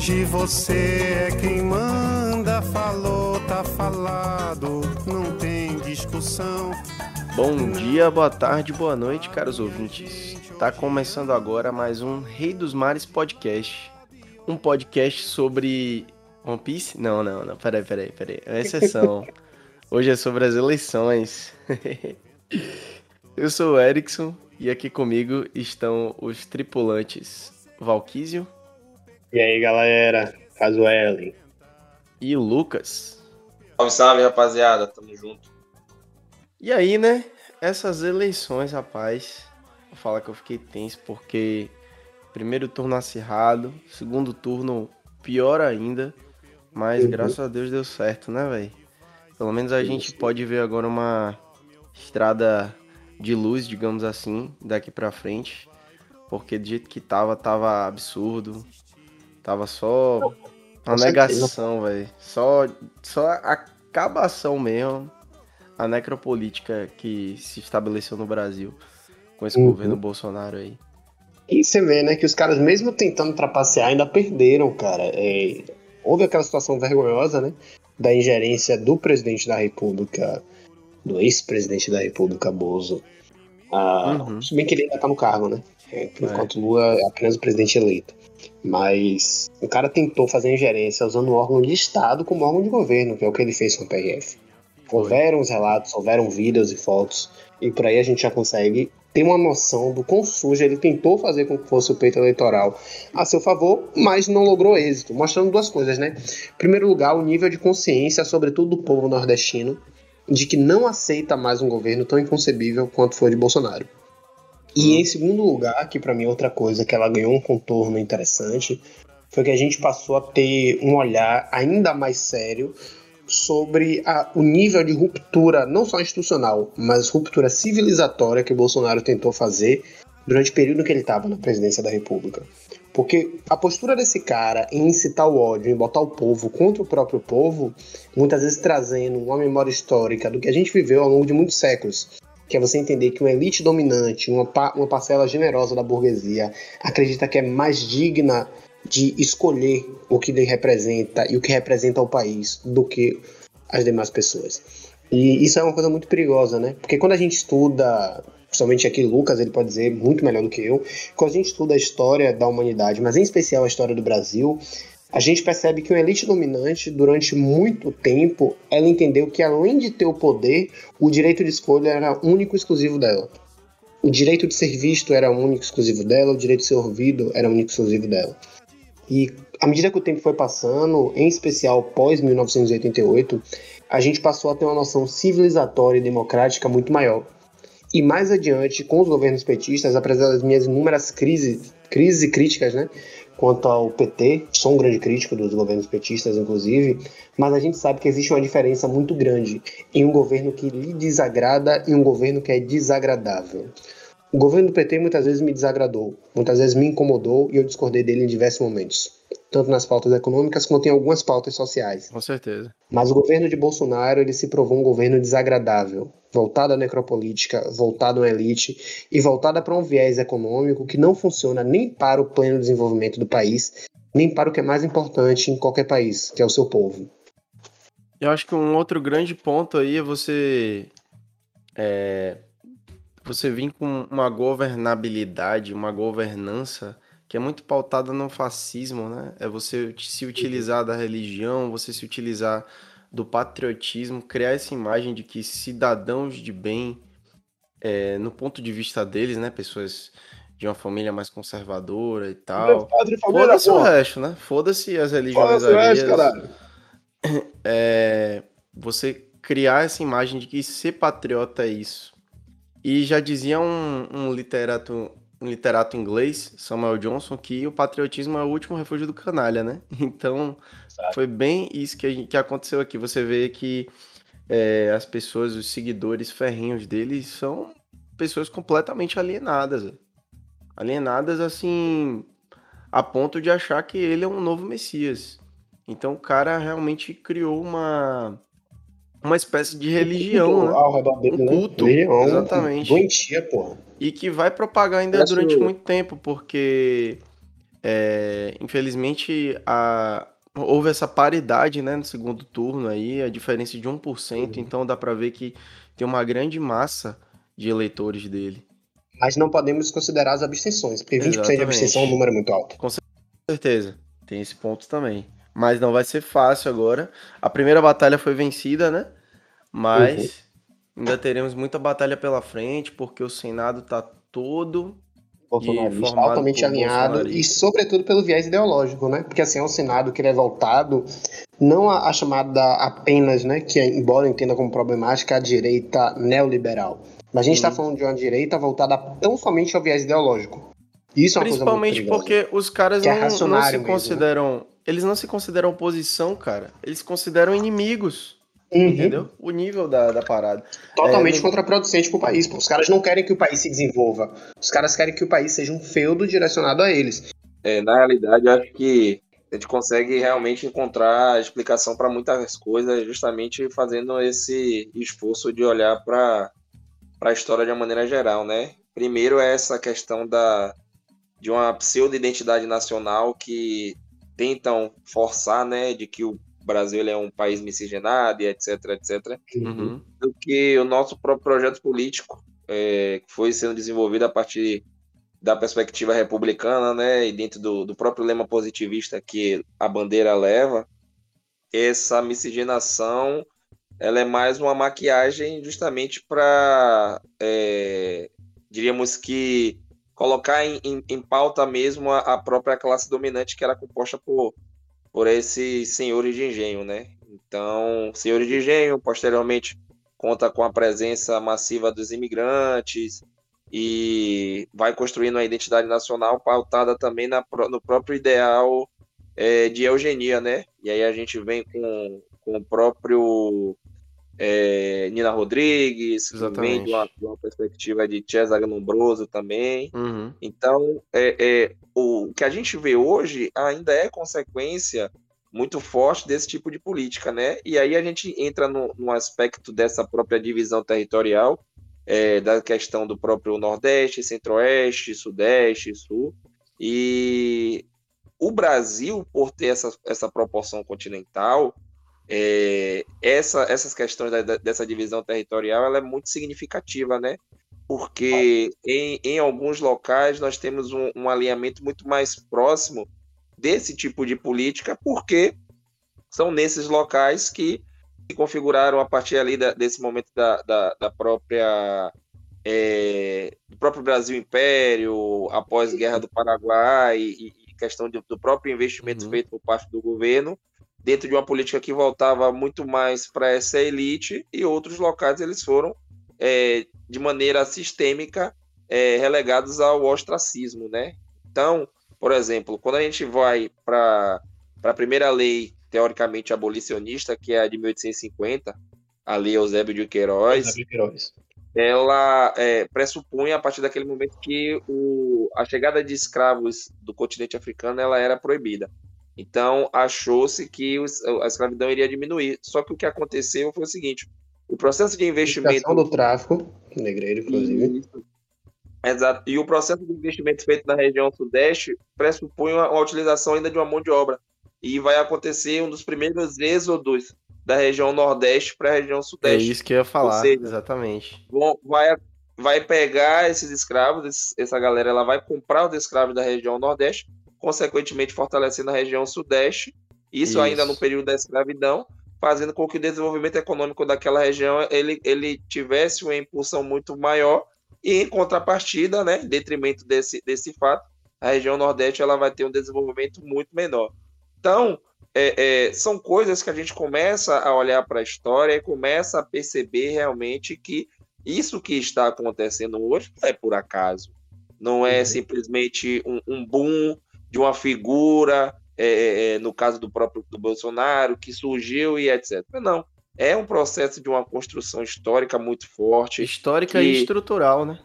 Hoje você é quem manda, falou, tá falado, não tem discussão. Bom dia, boa tarde, boa noite, caros ouvintes. Tá começando agora mais um Rei dos Mares podcast. Um podcast sobre One Piece? Não, não, não. Peraí, peraí, peraí. É exceção. Hoje é sobre as eleições. Eu sou o Erickson e aqui comigo estão os tripulantes Valquísio. E aí, galera? Ellen. E o Lucas. Salve, salve, rapaziada. Tamo junto. E aí, né? Essas eleições, rapaz. Vou falar que eu fiquei tenso porque primeiro turno acirrado, segundo turno pior ainda. Mas uhum. graças a Deus deu certo, né, velho? Pelo menos a gente pode ver agora uma estrada de luz, digamos assim, daqui para frente, porque do jeito que tava, tava absurdo. Tava só uma negação, velho. Só, só acabação mesmo. A necropolítica que se estabeleceu no Brasil com esse uhum. governo Bolsonaro aí. E você vê, né, que os caras, mesmo tentando trapacear, ainda perderam, cara. É, houve aquela situação vergonhosa, né, da ingerência do presidente da República do ex-presidente da República, Bozo. Ah, uhum. Se bem que ele ainda tá no cargo, né? É, enquanto é. Lula é apenas o presidente eleito. Mas o cara tentou fazer ingerência usando o órgão de Estado como órgão de governo, que é o que ele fez com o PRF. Houveram os relatos, houveram vídeos e fotos, e por aí a gente já consegue ter uma noção do quão sujo ele tentou fazer com que fosse o peito eleitoral a seu favor, mas não logrou êxito, mostrando duas coisas, né? Em primeiro lugar, o nível de consciência, sobretudo do povo nordestino, de que não aceita mais um governo tão inconcebível quanto foi de Bolsonaro. E em segundo lugar, que para mim é outra coisa que ela ganhou um contorno interessante, foi que a gente passou a ter um olhar ainda mais sério sobre a, o nível de ruptura, não só institucional, mas ruptura civilizatória que o Bolsonaro tentou fazer durante o período que ele estava na presidência da República. Porque a postura desse cara em incitar o ódio, em botar o povo contra o próprio povo, muitas vezes trazendo uma memória histórica do que a gente viveu ao longo de muitos séculos, que é você entender que uma elite dominante, uma, uma parcela generosa da burguesia, acredita que é mais digna de escolher o que ele representa e o que representa o país do que as demais pessoas. E isso é uma coisa muito perigosa, né? Porque quando a gente estuda principalmente aqui Lucas, ele pode dizer muito melhor do que eu, quando a gente estuda a história da humanidade, mas em especial a história do Brasil, a gente percebe que uma elite dominante, durante muito tempo, ela entendeu que além de ter o poder, o direito de escolha era único e exclusivo dela. O direito de ser visto era único e exclusivo dela, o direito de ser ouvido era único e exclusivo dela. E à medida que o tempo foi passando, em especial pós 1988, a gente passou a ter uma noção civilizatória e democrática muito maior. E mais adiante, com os governos petistas, apesar das minhas inúmeras crises, crises e críticas, né? Quanto ao PT, sou um grande crítico dos governos petistas, inclusive, mas a gente sabe que existe uma diferença muito grande em um governo que lhe desagrada e um governo que é desagradável. O governo do PT muitas vezes me desagradou, muitas vezes me incomodou e eu discordei dele em diversos momentos tanto nas pautas econômicas quanto em algumas pautas sociais. Com certeza. Mas o governo de Bolsonaro ele se provou um governo desagradável, voltado à necropolítica, voltado à elite e voltado para um viés econômico que não funciona nem para o pleno desenvolvimento do país, nem para o que é mais importante em qualquer país, que é o seu povo. Eu acho que um outro grande ponto aí é você é, você vir com uma governabilidade, uma governança que é muito pautada no fascismo, né? É você se utilizar da religião, você se utilizar do patriotismo, criar essa imagem de que cidadãos de bem, é, no ponto de vista deles, né? Pessoas de uma família mais conservadora e tal. Foda-se o resto, né? Foda-se as religiões alheias. É, você criar essa imagem de que ser patriota é isso. E já dizia um, um literato literato inglês, Samuel Johnson, que o patriotismo é o último refúgio do canalha, né? Então, foi bem isso que, gente, que aconteceu aqui. Você vê que é, as pessoas, os seguidores ferrinhos dele, são pessoas completamente alienadas. Alienadas, assim, a ponto de achar que ele é um novo Messias. Então, o cara realmente criou uma uma espécie de religião, né? Ao redor dele, um né? culto, né? Religião, exatamente. Doentia, porra. E que vai propagar ainda Parece durante muito tempo, porque É, infelizmente, a, houve essa paridade né, no segundo turno aí, a diferença de 1%, uhum. então dá para ver que tem uma grande massa de eleitores dele. Mas não podemos considerar as abstenções, porque 20% Exatamente. de abstenção é um número muito alto. Com certeza, tem esse ponto também. Mas não vai ser fácil agora. A primeira batalha foi vencida, né? Mas uhum. ainda teremos muita batalha pela frente, porque o Senado tá todo bolsonarista, altamente alinhado e, sobretudo, pelo viés ideológico, né? Porque assim é um Senado que ele é voltado não a, a chamada apenas, né? Que embora entenda como problemática a direita neoliberal, mas a gente está falando de uma direita voltada tão somente ao viés ideológico. Isso é uma Principalmente coisa muito porque os caras não, é não, se mesmo, consideram. Né? Eles não se consideram oposição, cara. Eles se consideram inimigos. Uhum. Entendeu? O nível da, da parada. Totalmente é, contraproducente pro país. Pô. Os caras não querem que o país se desenvolva. Os caras querem que o país seja um feudo direcionado a eles. É, na realidade, eu acho que a gente consegue realmente encontrar explicação para muitas coisas, justamente fazendo esse esforço de olhar para a história de uma maneira geral, né? Primeiro é essa questão da, de uma pseudo-identidade nacional que tentam forçar, né, de que o Brasil é um país miscigenado e etc, etc, uhum. do que o nosso próprio projeto político é, que foi sendo desenvolvido a partir da perspectiva republicana, né, e dentro do, do próprio lema positivista que a bandeira leva, essa miscigenação ela é mais uma maquiagem justamente para, é, diríamos que, colocar em, em, em pauta mesmo a, a, própria classe dominante que era composta por, por esses senhores de engenho, né? Então, senhores de engenho, posteriormente conta com a presença massiva dos imigrantes, e vai construindo a identidade nacional pautada também na, no próprio ideal é, de eugenia, né? E aí a gente vem com, com o próprio é, Nina Rodrigues, que vem de uma, de uma, perspectiva de Cesare Lombroso também. Uhum. Então, é, é, o que a gente vê hoje ainda é consequência muito forte desse tipo de política, né? E aí a gente entra no, no aspecto dessa própria divisão territorial, é, da questão do próprio Nordeste, Centro-Oeste, Sudeste, Sul. E o Brasil, por ter essa, essa proporção continental, é, essa, essas questões da, dessa divisão territorial ela é muito significativa, né? Porque em, em alguns locais nós temos um, um alinhamento muito mais próximo desse tipo de política, porque são nesses locais que se configuraram a partir ali da, desse momento da, da, da própria é, do próprio Brasil Império, após a Guerra do Paraguai e, e questão de, do próprio investimento uhum. feito por parte do governo, dentro de uma política que voltava muito mais para essa elite e outros locais eles foram é, de maneira sistêmica é, relegados ao ostracismo, né? Então, por exemplo, quando a gente vai para a primeira lei teoricamente abolicionista, que é a de 1850, a Lei Eusébio de Queiroz, Eusébio Queiroz. ela é, pressupunha, a partir daquele momento, que o, a chegada de escravos do continente africano ela era proibida. Então, achou-se que a escravidão iria diminuir. Só que o que aconteceu foi o seguinte: o processo de investimento. do tráfico, negreiro, inclusive. Exato. E o processo de investimento feito na região sudeste pressupunha uma utilização ainda de uma mão de obra e vai acontecer um dos primeiros êxodos da região Nordeste para a região Sudeste. É isso que eu ia falar, seja, exatamente. Vão, vai, vai pegar esses escravos, essa galera ela vai comprar os escravos da região Nordeste, consequentemente fortalecendo a região Sudeste, isso, isso. ainda no período da escravidão, fazendo com que o desenvolvimento econômico daquela região ele, ele tivesse uma impulsão muito maior e em contrapartida, né, em detrimento desse, desse fato, a região Nordeste ela vai ter um desenvolvimento muito menor. Então, é, é, são coisas que a gente começa a olhar para a história e começa a perceber realmente que isso que está acontecendo hoje não é por acaso. Não é uhum. simplesmente um, um boom de uma figura, é, é, é, no caso do próprio do Bolsonaro, que surgiu e etc. Não. É um processo de uma construção histórica muito forte. Histórica que... e estrutural, né?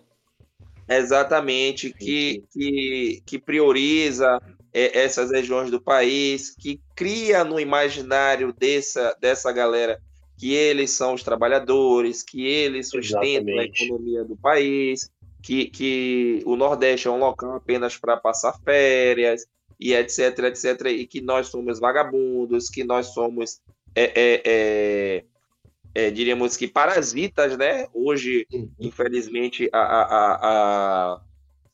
Exatamente, que, que, que prioriza é, essas regiões do país, que cria no imaginário dessa, dessa galera que eles são os trabalhadores, que eles sustentam Exatamente. a economia do país, que, que o Nordeste é um local apenas para passar férias, e etc, etc, e que nós somos vagabundos, que nós somos, é, é, é, é diríamos que parasitas, né? Hoje, uhum. infelizmente, a, a, a,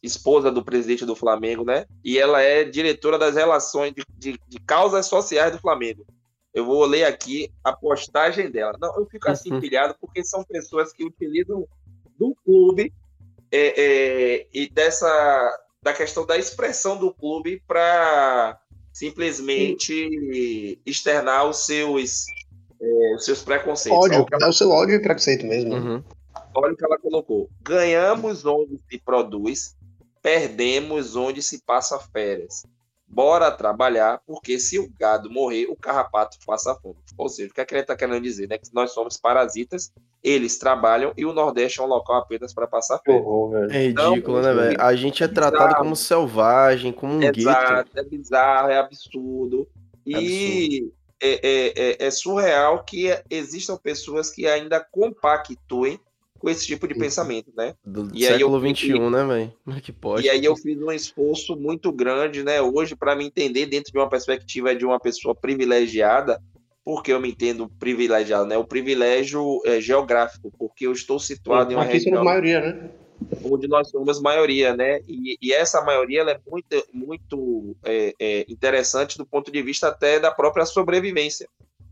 esposa do presidente do Flamengo, né? E ela é diretora das relações de, de, de causas sociais do Flamengo. Eu vou ler aqui a postagem dela. Não, eu fico assim uhum. pilhado porque são pessoas que utilizam do clube é, é, e dessa da questão da expressão do clube para simplesmente Sim. externar os seus é, os seus preconceitos. Ódio, ela... é o seu ódio e preconceito mesmo. Uhum. Olha o que ela colocou. Ganhamos onde se produz, perdemos onde se passa férias. Bora trabalhar, porque se o gado morrer, o carrapato faça fome. Ou seja, o que, é que ele está querendo dizer? Né? Que nós somos parasitas, eles trabalham e o Nordeste é um local apenas para passar fome. é ridículo, então, né, velho? A gente é, é tratado como selvagem, como um Exato, gueto. É bizarro, é absurdo. E absurdo. É, é, é, é surreal que existam pessoas que ainda compactuem com esse tipo de pensamento, né? Do e século XXI, né, velho? É que pode. E aí eu fiz um esforço muito grande, né, hoje, para me entender dentro de uma perspectiva de uma pessoa privilegiada, porque eu me entendo privilegiado, né? O privilégio é, geográfico, porque eu estou situado Sim, em uma aqui região... maioria, né? Onde nós somos maioria, né? E, e essa maioria é muito, muito é, é, interessante do ponto de vista até da própria sobrevivência.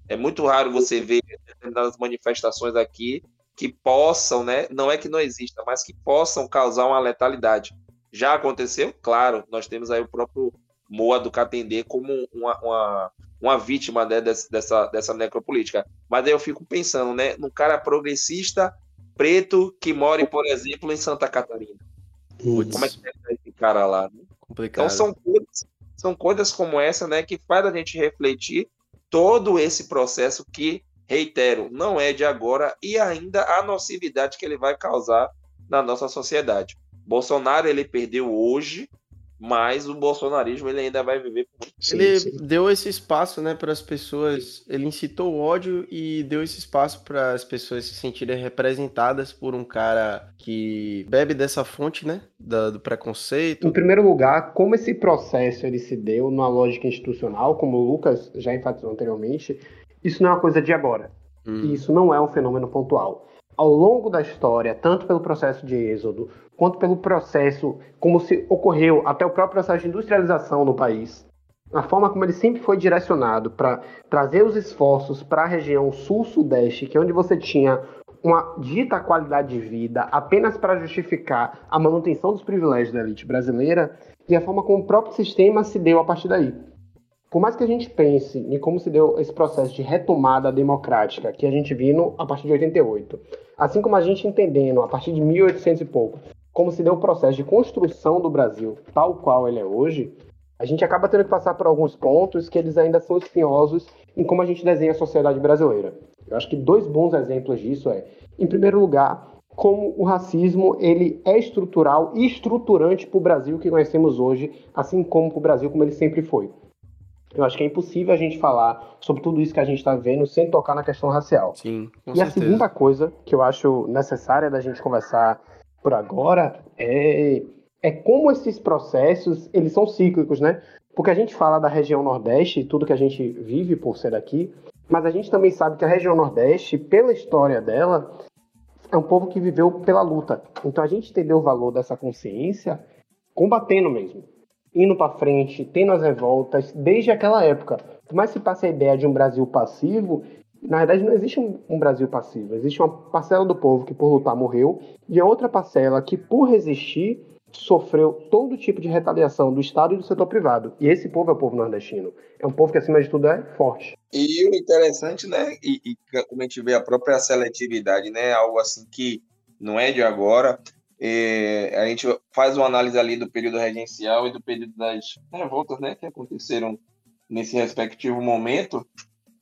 É muito raro você ver determinadas manifestações aqui que possam, né? Não é que não exista, mas que possam causar uma letalidade. Já aconteceu? Claro, nós temos aí o próprio Moa do Catendê como uma, uma, uma vítima né, dessa, dessa necropolítica. Mas aí eu fico pensando, né? Num cara progressista preto que mora, por exemplo, em Santa Catarina. Isso. Como é que é esse cara lá? Né? Complicado. Então são coisas, são coisas como essa, né, que faz a gente refletir todo esse processo que reitero, não é de agora e ainda a nocividade que ele vai causar na nossa sociedade. Bolsonaro ele perdeu hoje, mas o bolsonarismo ele ainda vai viver por muito tempo. Ele sim. deu esse espaço, né, para as pessoas, ele incitou o ódio e deu esse espaço para as pessoas se sentirem representadas por um cara que bebe dessa fonte, né, do, do preconceito. Em primeiro lugar, como esse processo ele se deu numa lógica institucional, como o Lucas já enfatizou anteriormente, isso não é uma coisa de agora. Hum. Isso não é um fenômeno pontual. Ao longo da história, tanto pelo processo de êxodo, quanto pelo processo como se ocorreu até o próprio processo de industrialização no país, a forma como ele sempre foi direcionado para trazer os esforços para a região sul-sudeste, que é onde você tinha uma dita qualidade de vida apenas para justificar a manutenção dos privilégios da elite brasileira, e a forma como o próprio sistema se deu a partir daí por mais que a gente pense em como se deu esse processo de retomada democrática que a gente viu a partir de 88, assim como a gente entendendo a partir de 1800 e pouco, como se deu o processo de construção do Brasil tal qual ele é hoje, a gente acaba tendo que passar por alguns pontos que eles ainda são espinhosos em como a gente desenha a sociedade brasileira. Eu acho que dois bons exemplos disso é, em primeiro lugar, como o racismo ele é estrutural e estruturante para o Brasil que conhecemos hoje, assim como para o Brasil como ele sempre foi. Eu acho que é impossível a gente falar sobre tudo isso que a gente está vendo sem tocar na questão racial. Sim, com e certeza. a segunda coisa que eu acho necessária da gente conversar por agora é, é como esses processos eles são cíclicos, né? Porque a gente fala da região Nordeste, tudo que a gente vive por ser daqui, mas a gente também sabe que a região Nordeste, pela história dela, é um povo que viveu pela luta. Então a gente entendeu o valor dessa consciência combatendo mesmo indo para frente, tendo as revoltas, desde aquela época. Por mais que passe a ideia de um Brasil passivo, na verdade não existe um, um, Brasil passivo. Existe uma parcela do povo que por lutar morreu e a outra parcela que por resistir sofreu todo tipo de retaliação do Estado e do setor privado. E esse povo é o povo nordestino. É um povo que, acima de tudo, é forte. E o interessante, né, e, e como a gente vê a própria seletividade, né, algo assim que não é de agora, a gente faz uma análise ali do período regencial e do período das revoltas né, que aconteceram nesse respectivo momento.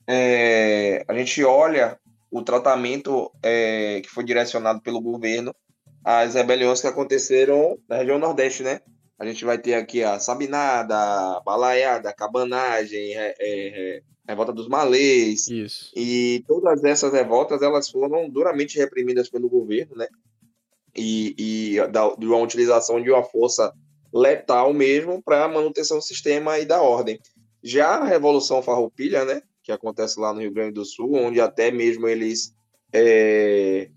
É, a gente olha o tratamento é, que foi direcionado pelo governo às rebeliões que aconteceram na região Nordeste, né? A gente vai ter aqui a Sabinada, Balaiada, Cabanagem, é, é, Revolta dos Malês. Isso. E todas essas revoltas elas foram duramente reprimidas pelo governo, né? E, e da, de uma utilização de uma força letal mesmo para a manutenção do sistema e da ordem. Já a Revolução Farroupilha, né, que acontece lá no Rio Grande do Sul, onde até mesmo eles é,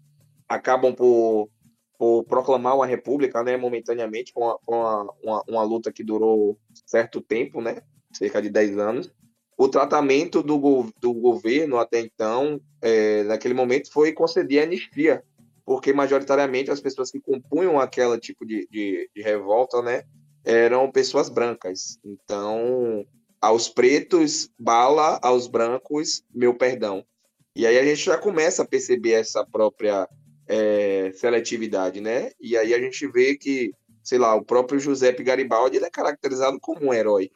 acabam por, por, proclamar uma república, né, momentaneamente, com, uma, uma, uma, luta que durou certo tempo, né, cerca de 10 anos. O tratamento do, do governo até então, é, naquele momento, foi conceder anistia, porque majoritariamente as pessoas que compunham aquele tipo de, de, de revolta, né, eram pessoas brancas. Então, aos pretos, bala, aos brancos, meu perdão. E aí a gente já começa a perceber essa própria é, seletividade, né? E aí a gente vê que, sei lá, o próprio Giuseppe Garibaldi ele é caracterizado como um herói,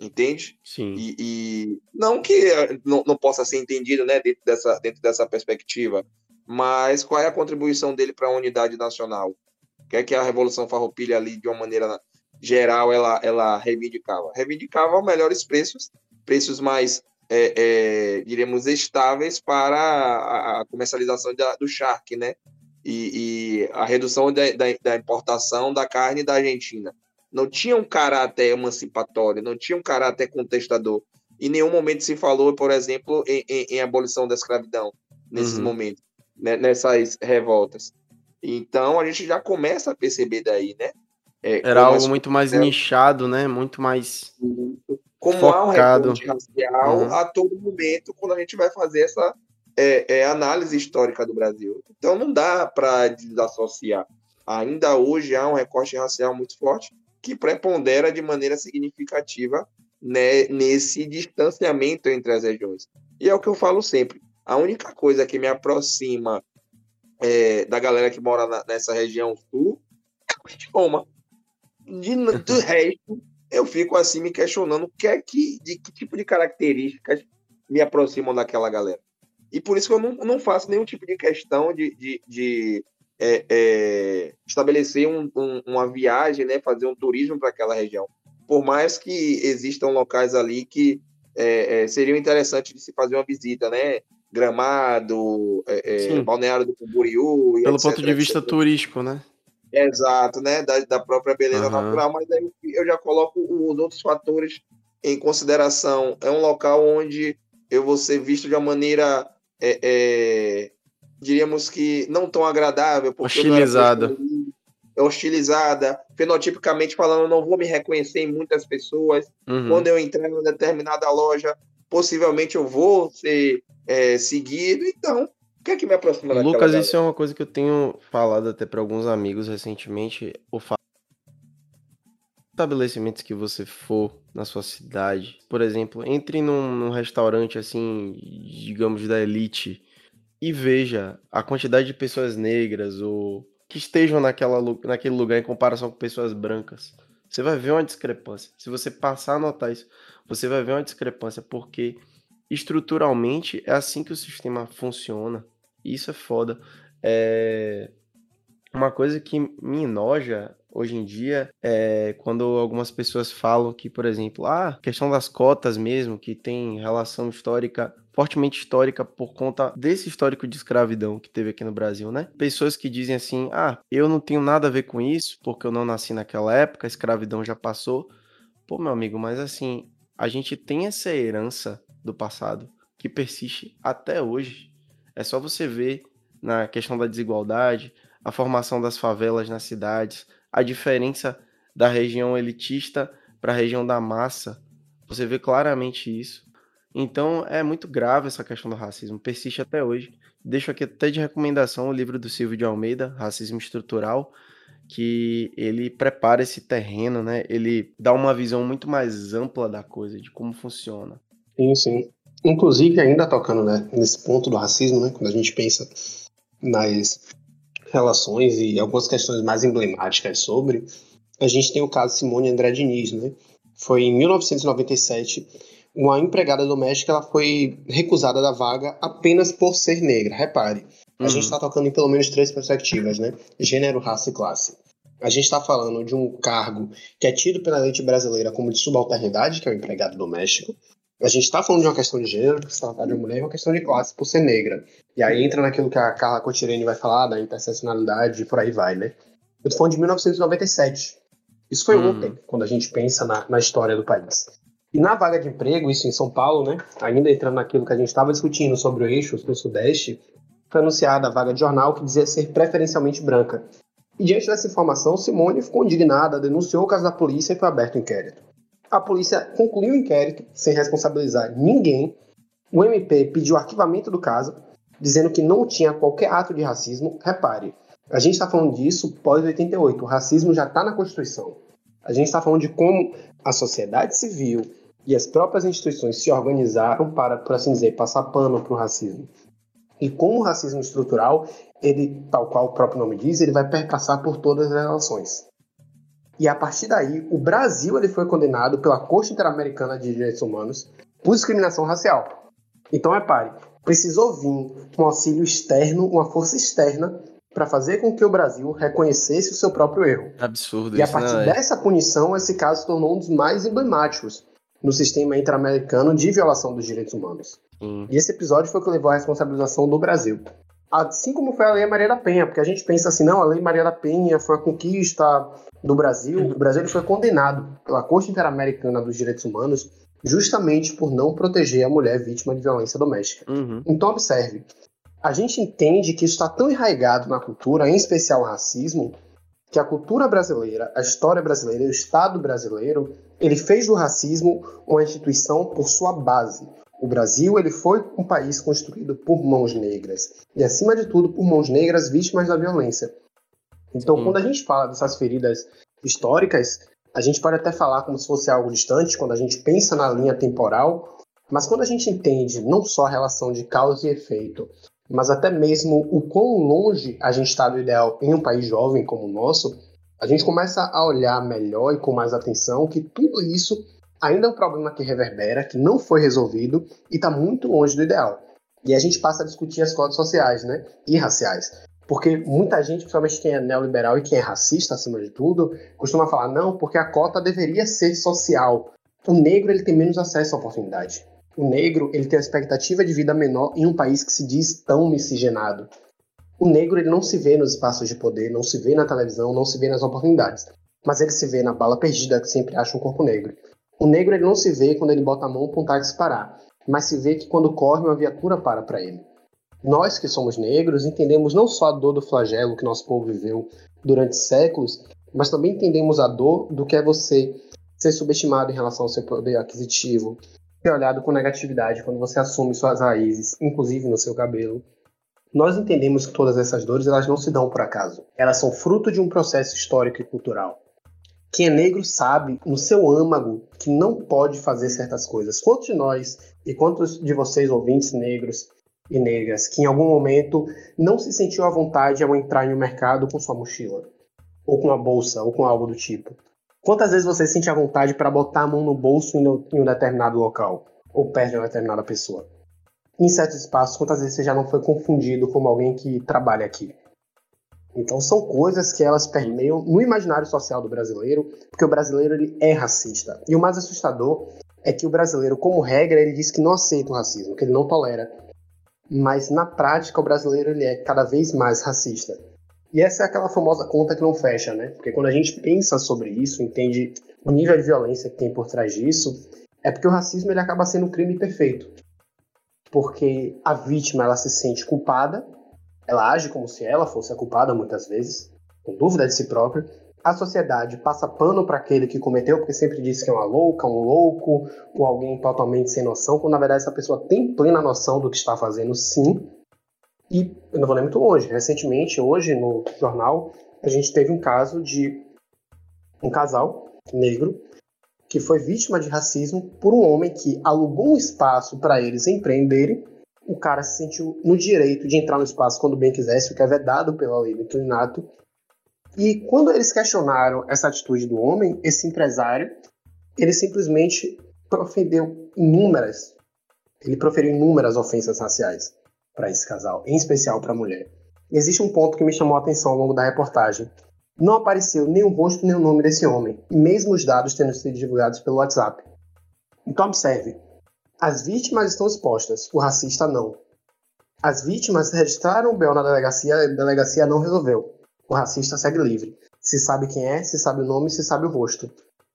entende? Sim. E, e não que é, não, não, possa ser entendido, né, dentro dessa, dentro dessa perspectiva, mas qual é a contribuição dele para a unidade nacional? O que é que a Revolução Farroupilha ali, de uma maneira geral ela, ela reivindicava? Reivindicava melhores preços, preços mais, é, é, diríamos, estáveis para a, a comercialização da, do charque, né? E, e a redução da, da, da, importação da carne da Argentina. Não tinha um caráter emancipatório, não tinha um caráter contestador. Em nenhum momento se falou, por exemplo, em, em, em abolição da escravidão, nesses uhum. momentos, né, nessas revoltas. Então a gente já começa a perceber daí, né? É, Era algo muito mais é, nichado, né? Muito mais. Como focado. há um recorte racial uhum. a todo momento quando a gente vai fazer essa é, é análise histórica do Brasil. Então não dá para desassociar. Ainda hoje há um recorte racial muito forte que prepondera de maneira significativa né, nesse distanciamento entre as regiões. E é o que eu falo sempre. A única coisa que me aproxima é, da galera que mora na, nessa região sul é o idioma de, do resto, eu fico assim me questionando o que é que, de que tipo de características me aproximam daquela galera. E por isso que eu não, não faço nenhum tipo de questão de, de, de é, é, estabelecer um, um, uma viagem, né, fazer um turismo para aquela região. Por mais que existam locais ali que é, é seriam interessantes de se fazer uma visita, né? Gramado, é, é, Balneário do Camboriú. Pelo etc, ponto de vista etc. turístico, né? Exato, né? Da, da própria beleza uhum. natural, mas aí eu já coloco os outros fatores em consideração. É um local onde eu vou ser visto de uma maneira, é, é, diríamos que não tão agradável. Hostilizada. Hostilizada. Fenotipicamente falando, não vou me reconhecer em muitas pessoas. Uhum. Quando eu entrar em determinada loja, possivelmente eu vou ser é, seguido. Então, que é que me aproxima daquela Lucas, galera? isso é uma coisa que eu tenho falado até para alguns amigos recentemente. O fato estabelecimentos que você for na sua cidade, por exemplo, entre num, num, restaurante assim, digamos da elite e veja a quantidade de pessoas negras ou que estejam naquela, naquele lugar em comparação com pessoas brancas. Você vai ver uma discrepância. Se você passar a notar isso, você vai ver uma discrepância porque estruturalmente é assim que o sistema funciona. Isso é foda. É... Uma coisa que me enoja hoje em dia é quando algumas pessoas falam que, por exemplo, ah, questão das cotas mesmo, que tem relação histórica, fortemente histórica por conta desse histórico de escravidão que teve aqui no Brasil, né? Pessoas que dizem assim: ah, eu não tenho nada a ver com isso, porque eu não nasci naquela época, a escravidão já passou. Pô, meu amigo, mas assim, a gente tem essa herança do passado que persiste até hoje. É só você ver na questão da desigualdade, a formação das favelas nas cidades, a diferença da região elitista para a região da massa. Você vê claramente isso. Então é muito grave essa questão do racismo, persiste até hoje. Deixo aqui até de recomendação o livro do Silvio de Almeida, Racismo Estrutural, que ele prepara esse terreno, né? Ele dá uma visão muito mais ampla da coisa, de como funciona. Sim, sim. Inclusive, ainda tocando né, nesse ponto do racismo, né, quando a gente pensa nas relações e algumas questões mais emblemáticas sobre, a gente tem o caso Simone André Diniz. Né? Foi em 1997, uma empregada doméstica ela foi recusada da vaga apenas por ser negra. Repare, a uhum. gente está tocando em pelo menos três perspectivas, né? Gênero, raça e classe. A gente está falando de um cargo que é tido pela lei brasileira como de subalternidade, que é o empregado doméstico a gente está falando de uma questão de gênero, que se tratar de uma mulher, é uma questão de classe por ser negra. E aí entra naquilo que a Carla Cotirene vai falar, da interseccionalidade e por aí vai, né? Eu tô falando de 1997. Isso foi uhum. ontem, quando a gente pensa na, na história do país. E na vaga de emprego, isso em São Paulo, né? Ainda entrando naquilo que a gente estava discutindo sobre o eixo do Sudeste, foi anunciada a vaga de jornal que dizia ser preferencialmente branca. E diante dessa informação, Simone ficou indignada, denunciou o caso da polícia e foi aberto o inquérito. A polícia concluiu o inquérito sem responsabilizar ninguém. O MP pediu arquivamento do caso, dizendo que não tinha qualquer ato de racismo. Repare, a gente está falando disso pós-88. O racismo já está na Constituição. A gente está falando de como a sociedade civil e as próprias instituições se organizaram para, por assim dizer, passar pano para o racismo. E como o racismo estrutural, ele, tal qual o próprio nome diz, ele vai perpassar por todas as relações. E a partir daí, o Brasil ele foi condenado pela Corte Interamericana de Direitos Humanos por discriminação racial. Então, repare, precisou vir um auxílio externo, uma força externa, para fazer com que o Brasil reconhecesse o seu próprio erro. Absurdo E a partir não, é? dessa punição, esse caso se tornou um dos mais emblemáticos no sistema interamericano de violação dos direitos humanos. Hum. E esse episódio foi o que levou à responsabilização do Brasil. Assim como foi a Lei Maria da Penha, porque a gente pensa assim, não, a Lei Maria da Penha foi a conquista do Brasil. O Brasil ele foi condenado pela Corte Interamericana dos Direitos Humanos justamente por não proteger a mulher vítima de violência doméstica. Uhum. Então, observe, a gente entende que isso está tão enraizado na cultura, em especial o racismo, que a cultura brasileira, a história brasileira, o Estado brasileiro, ele fez do racismo uma instituição por sua base. O Brasil ele foi um país construído por mãos negras e, acima de tudo, por mãos negras vítimas da violência. Então, Sim. quando a gente fala dessas feridas históricas, a gente pode até falar como se fosse algo distante, quando a gente pensa na linha temporal, mas quando a gente entende não só a relação de causa e efeito, mas até mesmo o quão longe a gente está do ideal em um país jovem como o nosso, a gente começa a olhar melhor e com mais atenção que tudo isso ainda é um problema que reverbera, que não foi resolvido e está muito longe do ideal. E a gente passa a discutir as cotas sociais, né? E raciais. Porque muita gente, principalmente quem é neoliberal e quem é racista acima de tudo, costuma falar, não, porque a cota deveria ser social. O negro ele tem menos acesso à oportunidade. O negro ele tem a expectativa de vida menor em um país que se diz tão miscigenado. O negro ele não se vê nos espaços de poder, não se vê na televisão, não se vê nas oportunidades. Mas ele se vê na bala perdida que sempre acha um corpo negro. O negro ele não se vê quando ele bota a mão para um táxi parar, mas se vê que quando corre uma viatura para para ele. Nós que somos negros entendemos não só a dor do flagelo que nosso povo viveu durante séculos, mas também entendemos a dor do que é você ser subestimado em relação ao seu poder aquisitivo, ser olhado com negatividade quando você assume suas raízes, inclusive no seu cabelo. Nós entendemos que todas essas dores elas não se dão por acaso. Elas são fruto de um processo histórico e cultural. Quem é negro sabe no seu âmago que não pode fazer certas coisas. Quantos de nós e quantos de vocês ouvintes negros e negras que em algum momento não se sentiu à vontade ao entrar em um mercado com sua mochila, ou com uma bolsa, ou com algo do tipo? Quantas vezes você sente a vontade para botar a mão no bolso em em um determinado local, ou perto de uma determinada pessoa? Em certos espaços, quantas vezes você já não foi confundido como alguém que trabalha aqui? Então são coisas que elas permeiam no imaginário social do brasileiro, porque o brasileiro ele é racista. E o mais assustador é que o brasileiro, como regra, ele diz que não aceita o racismo, que ele não tolera. Mas na prática o brasileiro ele é cada vez mais racista. E essa é aquela famosa conta que não fecha, né? Porque quando a gente pensa sobre isso, entende o nível de violência que tem por trás disso, é porque o racismo ele acaba sendo um crime perfeito. Porque a vítima ela se sente culpada, ela age como se ela fosse a culpada muitas vezes, com dúvida de si própria. A sociedade passa pano para aquele que cometeu, porque sempre diz que é uma louca, um louco, ou alguém totalmente sem noção, quando na verdade essa pessoa tem plena noção do que está fazendo, sim. E eu não vou nem muito longe. Recentemente, hoje, no jornal, a gente teve um caso de um casal negro que foi vítima de racismo por um homem que alugou um espaço para eles empreenderem. O cara se sentiu no direito de entrar no espaço quando bem quisesse, o que é vedado pela lei do inclinato. E quando eles questionaram essa atitude do homem, esse empresário, ele simplesmente proferiu inúmeras, ele proferiu inúmeras ofensas raciais para esse casal, em especial para a mulher. Existe um ponto que me chamou a atenção ao longo da reportagem. Não apareceu nem o rosto nem o nome desse homem, mesmo os dados tendo sido divulgados pelo WhatsApp. Então observe, as vítimas estão expostas, o racista não. As vítimas registraram o BO na delegacia, a delegacia não resolveu. O racista segue livre. se sabe quem é, se sabe o nome, se sabe o rosto.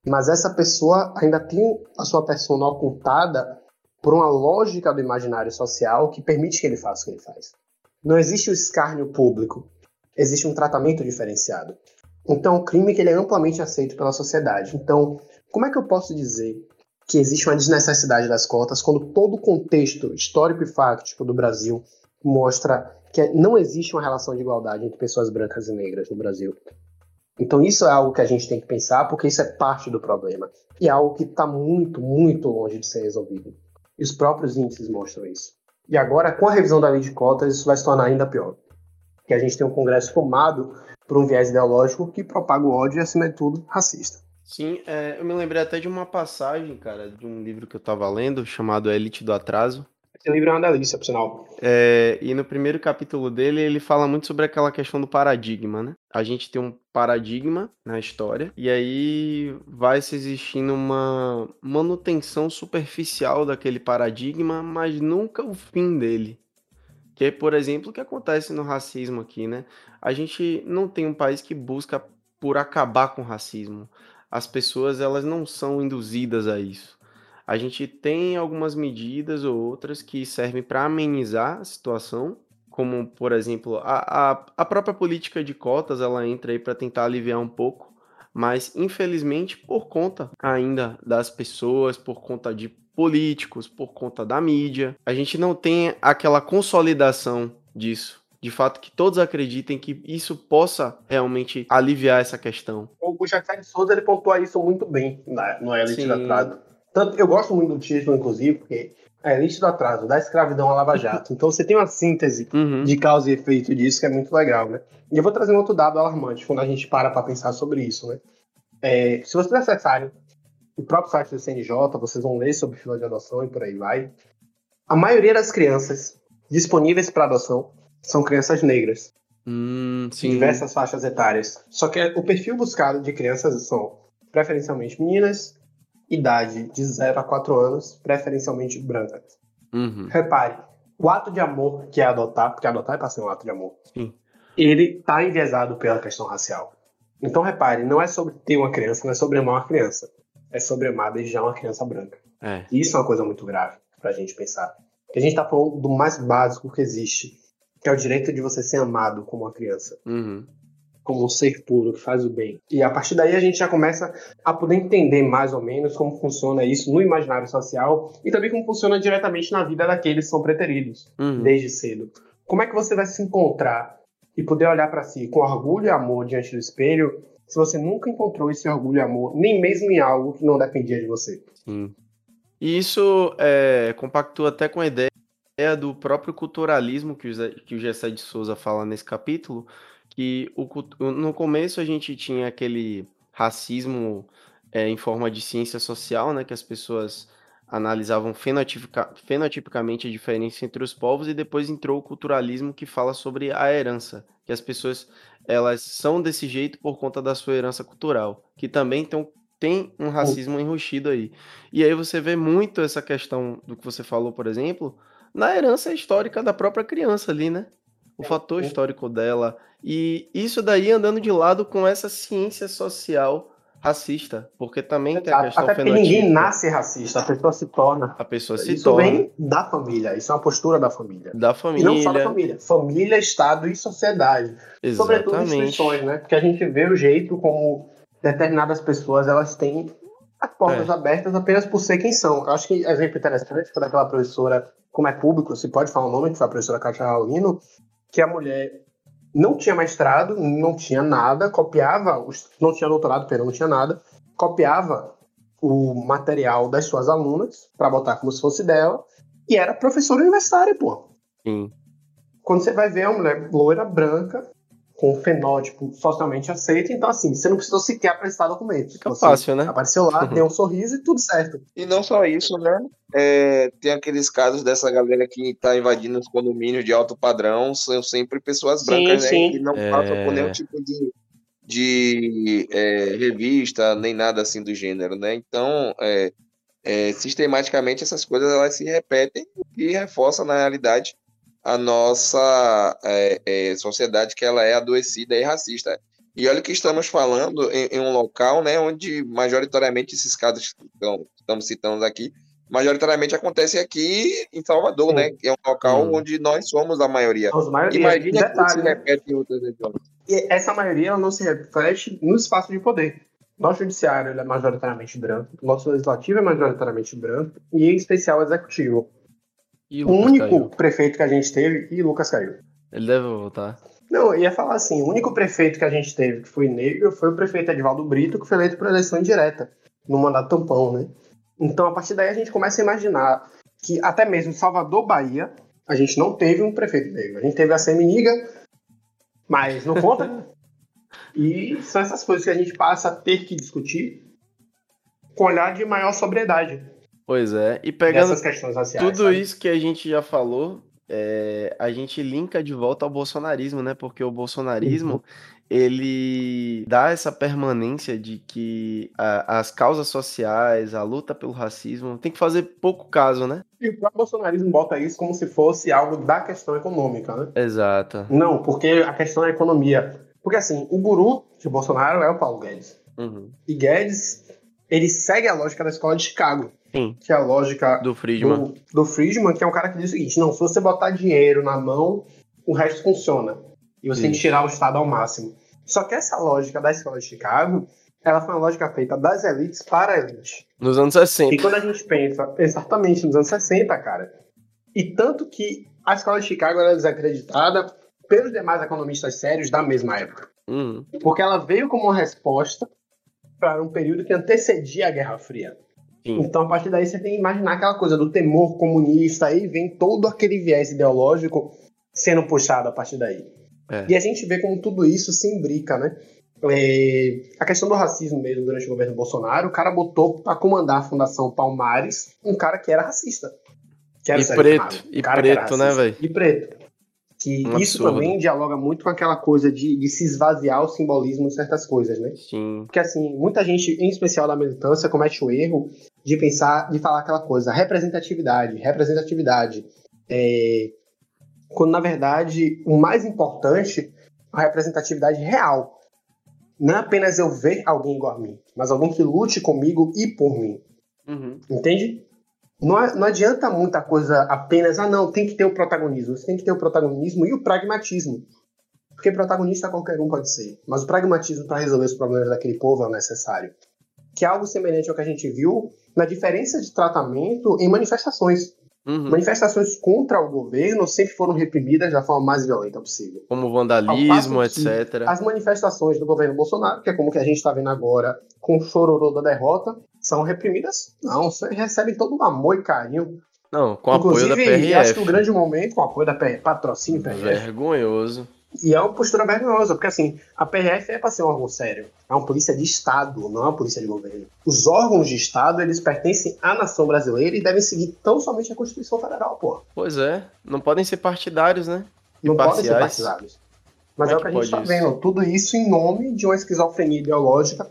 Mas essa pessoa ainda tem a sua persona ocultada por uma lógica do imaginário social que permite que ele faça o que ele faz. Não existe o escárnio público, existe um tratamento diferenciado. Então, o crime que ele é amplamente aceito pela sociedade. Então, como é que eu posso dizer que existe uma desnecessidade das cotas quando todo o contexto histórico e fático do Brasil mostra que não existe uma relação de igualdade entre pessoas brancas e negras no Brasil? Então, isso é algo que a gente tem que pensar, porque isso é parte do problema. E é algo que está muito, muito longe de ser resolvido. E os próprios índices mostram isso. E agora, com a revisão da lei de cotas, isso vai se tornar ainda pior. Que a gente tem um Congresso formado por um viés ideológico que propaga o ódio e, acima de tudo, racista. Sim, é, eu me lembrei até de uma passagem, cara, de um livro que eu estava lendo, chamado Elite do Atraso. Esse livro é uma delícia, por sinal. É, e no primeiro capítulo dele, ele fala muito sobre aquela questão do paradigma, né? A gente tem um paradigma na história, e aí vai se existindo uma manutenção superficial daquele paradigma, mas nunca o fim dele. Que é, por exemplo, o que acontece no racismo aqui, né? A gente não tem um país que busca por acabar com o racismo. As pessoas, elas não são induzidas a isso. A gente tem algumas medidas ou outras que servem para amenizar a situação, como, por exemplo, a, a, a própria política de cotas, ela entra aí para tentar aliviar um pouco, mas infelizmente, por conta ainda das pessoas, por conta de políticos, por conta da mídia. A gente não tem aquela consolidação disso. De fato, que todos acreditem que isso possa realmente aliviar essa questão. O Jacques de Souza ele pontua isso muito bem na, no Elite do Atraso. Tanto, eu gosto muito do título, inclusive, porque é Elite do Atraso, da escravidão à Lava Jato. Então você tem uma síntese uhum. de causa e efeito disso que é muito legal, né? E eu vou trazer um outro dado alarmante quando a gente para para pensar sobre isso, né? É, se vocês acessarem o próprio site do CNJ, vocês vão ler sobre fila de adoção e por aí vai. A maioria das crianças disponíveis para adoção são crianças negras. Hum, de diversas faixas etárias. Só que o perfil buscado de crianças são preferencialmente meninas, idade de 0 a 4 anos, preferencialmente brancas. Uhum. Repare, o ato de amor que é adotar, porque adotar é para ser um ato de amor, Sim. ele está enviesado pela questão racial. Então repare, não é sobre ter uma criança, não é sobre amar uma criança é sobre amar desde já uma criança branca. É. E isso é uma coisa muito grave para a gente pensar. Porque a gente está falando do mais básico que existe, que é o direito de você ser amado como uma criança. Uhum. Como um ser puro que faz o bem. E a partir daí a gente já começa a poder entender mais ou menos como funciona isso no imaginário social e também como funciona diretamente na vida daqueles que são preteridos uhum. desde cedo. Como é que você vai se encontrar e poder olhar para si com orgulho e amor diante do espelho se você nunca encontrou esse orgulho e amor, nem mesmo em algo que não dependia de você. Sim. E isso é, compactua até com a ideia do próprio culturalismo que o, que o Gessé de Souza fala nesse capítulo, que o, no começo a gente tinha aquele racismo é, em forma de ciência social, né, que as pessoas analisavam fenotipica, fenotipicamente a diferença entre os povos e depois entrou o culturalismo que fala sobre a herança, que as pessoas elas são desse jeito por conta da sua herança cultural, que também tem um, tem um racismo enrustido aí. E aí você vê muito essa questão do que você falou, por exemplo, na herança histórica da própria criança ali, né? O fator histórico dela. E isso daí andando de lado com essa ciência social racista, porque também tem a questão Até porque ninguém nasce racista, a pessoa se torna. A pessoa se isso torna. Isso vem da família, isso é uma postura da família. Da família. E não só da família, família, Estado e sociedade. Exatamente. Sobretudo instituições, né? Porque a gente vê o jeito como determinadas pessoas elas têm as portas é. abertas apenas por ser quem são. Eu acho que exemplo interessante foi daquela professora, como é público, se pode falar o nome, que foi a professora Cátia Raulino, que a mulher não tinha mestrado, não tinha nada, copiava, não tinha doutorado, perdão, não tinha nada, copiava o material das suas alunas para botar como se fosse dela e era professora universitária, pô. Sim. Quando você vai ver é uma mulher loira, branca, com um fenótipo socialmente aceito, então assim, você não precisou sequer apresentar documentos. Fica fácil, né? Apareceu lá, deu um sorriso e tudo certo. E não só isso, né? É, tem aqueles casos dessa galera que está invadindo os condomínios de alto padrão, são sempre pessoas brancas, sim, né? Que não é... passam por nenhum tipo de, de é, revista, nem nada assim do gênero, né? Então, é, é sistematicamente essas coisas elas se repetem e reforçam na realidade a nossa é, é, sociedade que ela é adoecida e racista. E olha que estamos falando em, em, um local, né, onde majoritariamente esses casos que estamos citando aqui, majoritariamente acontecem aqui em Salvador, Sim. né, que é um local hum. onde nós somos a maioria. maioria. Imagina que se né? repete em outras regiões. E essa maioria não se reflete no espaço de poder. Nosso judiciário é majoritariamente branco, nosso legislativo é majoritariamente branco, e em especial o executivo. O único caiu. prefeito que a gente teve, e Lucas caiu. Ele deve voltar. Não, eu ia falar assim, o único prefeito que a gente teve que foi negro foi o prefeito Edvaldo Brito, que foi eleito por eleição indireta, no mandato tampão, né? Então, a partir daí, a gente começa a imaginar que até mesmo Salvador, Bahia, a gente não teve um prefeito negro. A gente teve a Seminiga, mas não conta. E são essas coisas que a gente passa a ter que discutir com olhar de maior sobriedade. Pois é, e pegando tudo sabe? isso que a gente já falou, é, a gente linka de volta ao bolsonarismo, né? Porque o bolsonarismo, uhum. ele dá essa permanência de que a, as causas sociais, a luta pelo racismo, tem que fazer pouco caso, né? E o próprio bolsonarismo bota isso como se fosse algo da questão econômica, né? Exato. Não, porque a questão é a economia. Porque assim, o guru de Bolsonaro é o Paulo Guedes. Uhum. E Guedes, ele segue a lógica da escola de Chicago. Sim. Que é a lógica do Friedman. Do, do Friedman, que é um cara que diz o seguinte: não, se você botar dinheiro na mão, o resto funciona. E você Isso. tem que tirar o Estado ao máximo. Só que essa lógica da escola de Chicago, ela foi uma lógica feita das elites para a elite. Nos anos 60. E quando a gente pensa, exatamente, nos anos 60, cara. E tanto que a escola de Chicago era desacreditada pelos demais economistas sérios da mesma época. Uhum. Porque ela veio como uma resposta para um período que antecedia a Guerra Fria. Sim. Então, a partir daí, você tem que imaginar aquela coisa do temor comunista, aí vem todo aquele viés ideológico sendo puxado a partir daí. É. E a gente vê como tudo isso se imbrica, né? É, a questão do racismo mesmo durante o governo Bolsonaro, o cara botou para comandar a Fundação Palmares um cara que era racista. Que era e preto, e preto, né, velho? E preto. Que um isso absurdo. também dialoga muito com aquela coisa de, de, se esvaziar o simbolismo de certas coisas, né? Sim. Porque assim, muita gente, em especial da militância, comete o erro de pensar, de falar aquela coisa, representatividade, representatividade. É, quando na verdade o mais importante é a representatividade real. Não é apenas eu ver alguém igual a mim, mas alguém que lute comigo e por mim. Uhum. Entende? Não, não adianta muita coisa apenas, ah, não, tem que ter o protagonismo. Você tem que ter o protagonismo e o pragmatismo. Porque protagonista qualquer um pode ser. Mas o pragmatismo para resolver os problemas daquele povo é necessário. Que é algo semelhante ao que a gente viu na diferença de tratamento em manifestações. Uhum. Manifestações contra o governo sempre foram reprimidas da forma mais violenta possível. Como vandalismo, etc. As manifestações do governo Bolsonaro, que é como que a gente está vendo agora com o chororô da derrota, são reprimidas? Não, recebem todo o amor e carinho. Não, com Inclusive, apoio da PRF. acho que o grande momento, com apoio da PRF, patrocínio PRF. Vergonhoso. E é uma postura vergonhosa, porque assim, a PRF é para ser um órgão sério. É uma polícia de Estado, não é uma polícia de governo. Os órgãos de Estado, eles pertencem à nação brasileira e devem seguir tão somente a Constituição Federal, pô. Pois é, não podem ser partidários, né? E não parciais. podem ser partidários. Mas é, é o que a gente está vendo. Tudo isso em nome de uma esquizofrenia ideológica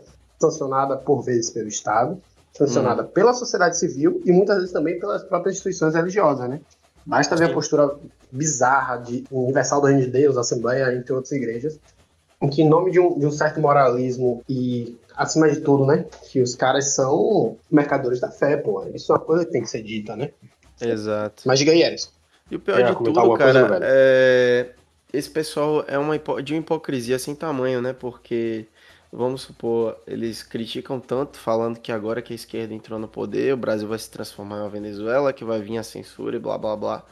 sancionada por vezes pelo Estado, sancionada hum. pela sociedade civil e muitas vezes também pelas próprias instituições religiosas, né? Basta ver a postura bizarra de Universal do Reino de Deus, Assembleia, entre outras igrejas, em que, em nome de um, de um certo moralismo e, acima de tudo, né, que os caras são mercadores da fé, pô. Isso é uma coisa que tem que ser dita, né? Exato. Mas diga aí, Eris. E o pior de tudo, cara, coisa, é... esse pessoal é uma de uma hipocrisia sem tamanho, né? Porque vamos supor, eles criticam tanto, falando que agora que a esquerda entrou no poder, o Brasil vai se transformar em uma Venezuela, que vai vir a censura e blá blá blá.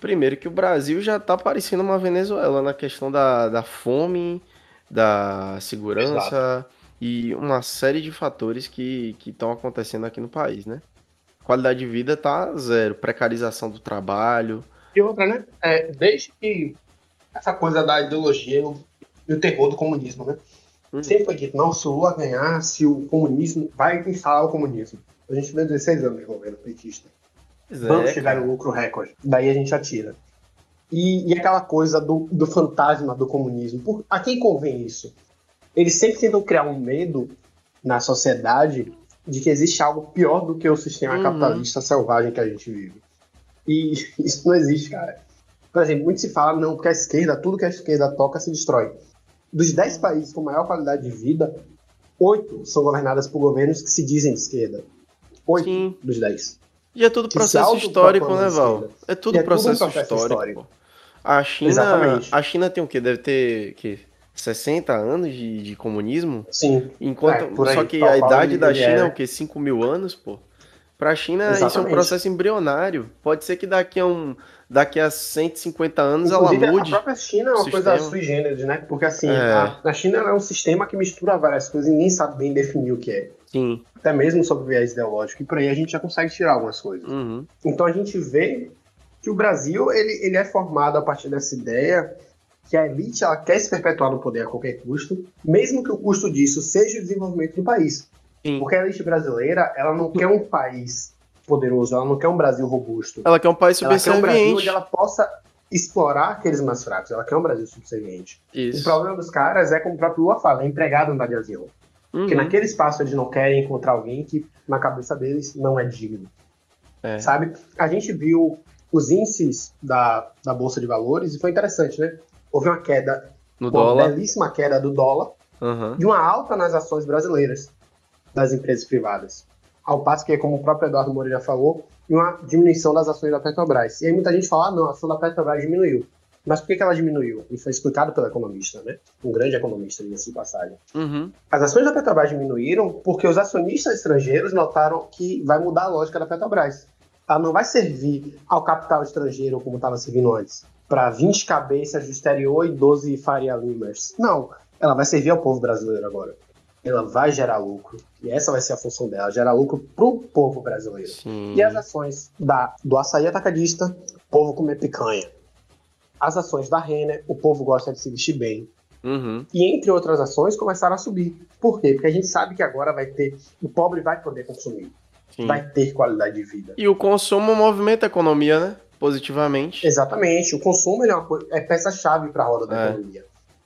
Primeiro que o Brasil já tá parecendo uma Venezuela na questão da, da fome, da segurança Exato. e uma série de fatores que estão acontecendo aqui no país, né? Qualidade de vida tá zero, precarização do trabalho. E outra, né? É, desde que essa coisa da ideologia e o terror do comunismo, né? Sempre foi dito, não, se o Lula ganhar, se o comunismo vai instalar o comunismo. A gente vê 16 anos de governo petista. Vamos é, chegar no lucro recorde. Daí a gente atira. E, e aquela coisa do, do fantasma do comunismo. Por, a quem convém isso? Eles sempre tentam criar um medo na sociedade de que existe algo pior do que o sistema uhum. capitalista selvagem que a gente vive. E isso não existe, cara. Por exemplo, muito se fala, não, porque a esquerda, tudo que a esquerda toca se destrói. Dos 10 países com maior qualidade de vida, oito são governadas por governos que se dizem de esquerda. Oito dos 10. E é tudo Que processo histórico, né, Val? É tudo é tudo um processo, processo histórico. histórico. A China, Exatamente. a China tem o quê? Deve ter que 60 anos de, de comunismo? Sim. Enquanto, É, aí, só que a idade da ele China é é. o quê? 5 mil anos, pô? Pra China isso é um Exatamente. processo embrionário. Pode ser que daqui a, um, daqui a 150 anos Inclusive, ela mude. a própria China é uma o coisa sistema. sui generis, né? Porque assim, É. a, China é um sistema que mistura várias coisas e ninguém sabe bem definir o que é. Sim. Até mesmo sobre viés ideológico. E por aí a gente já consegue tirar algumas coisas. Uhum. Então a gente vê que o Brasil ele, ele é formado a partir dessa ideia que a elite ela quer se perpetuar no poder a qualquer custo, mesmo que o custo disso seja o desenvolvimento do país. Sim. Porque a elite brasileira ela não quer um país poderoso, ela não quer um Brasil robusto. Ela quer um país Ela quer um Brasil subserviente. onde ela possa explorar aqueles mais fracos. Ela quer um Brasil subserviente. O Isso. problema dos caras é, como o próprio Lula fala, é empregado andar de avião. Porque Uhum. naquele espaço eles não querem encontrar alguém que, na cabeça deles, não é digno. É. Sabe? A gente viu os índices da, da Bolsa de Valores e foi interessante, né? Houve uma queda, No uma dólar. belíssima queda do dólar Uhum. e uma alta nas ações brasileiras das empresas privadas. Ao passo que, como o próprio Eduardo Moreira falou, uma diminuição das ações da Petrobras. E aí muita gente fala, ah, não, a ação da Petrobras diminuiu. Mas por que, que ela diminuiu? E foi explicado pelo economista, né? Um grande economista, diga-se de passagem. Uhum. As ações da Petrobras diminuíram porque os acionistas estrangeiros notaram que vai mudar a lógica da Petrobras. Ela não vai servir ao capital estrangeiro como estava servindo antes, para 20 cabeças do exterior e 12 Faria Limers. Não, ela vai servir ao povo brasileiro agora. Ela vai gerar lucro. E essa vai ser a função dela, gerar lucro pro povo brasileiro. Sim. E as ações da, do açaí atacadista, o povo comer picanha. As ações da Renner, o povo gosta de se vestir bem Uhum. e entre outras ações começaram a subir. Por quê? Porque a gente sabe que agora vai ter, o pobre vai poder consumir, Sim. vai ter qualidade de vida. E o consumo movimenta a economia, né? Positivamente. Exatamente, o consumo é, uma é peça-chave para a roda da É. economia.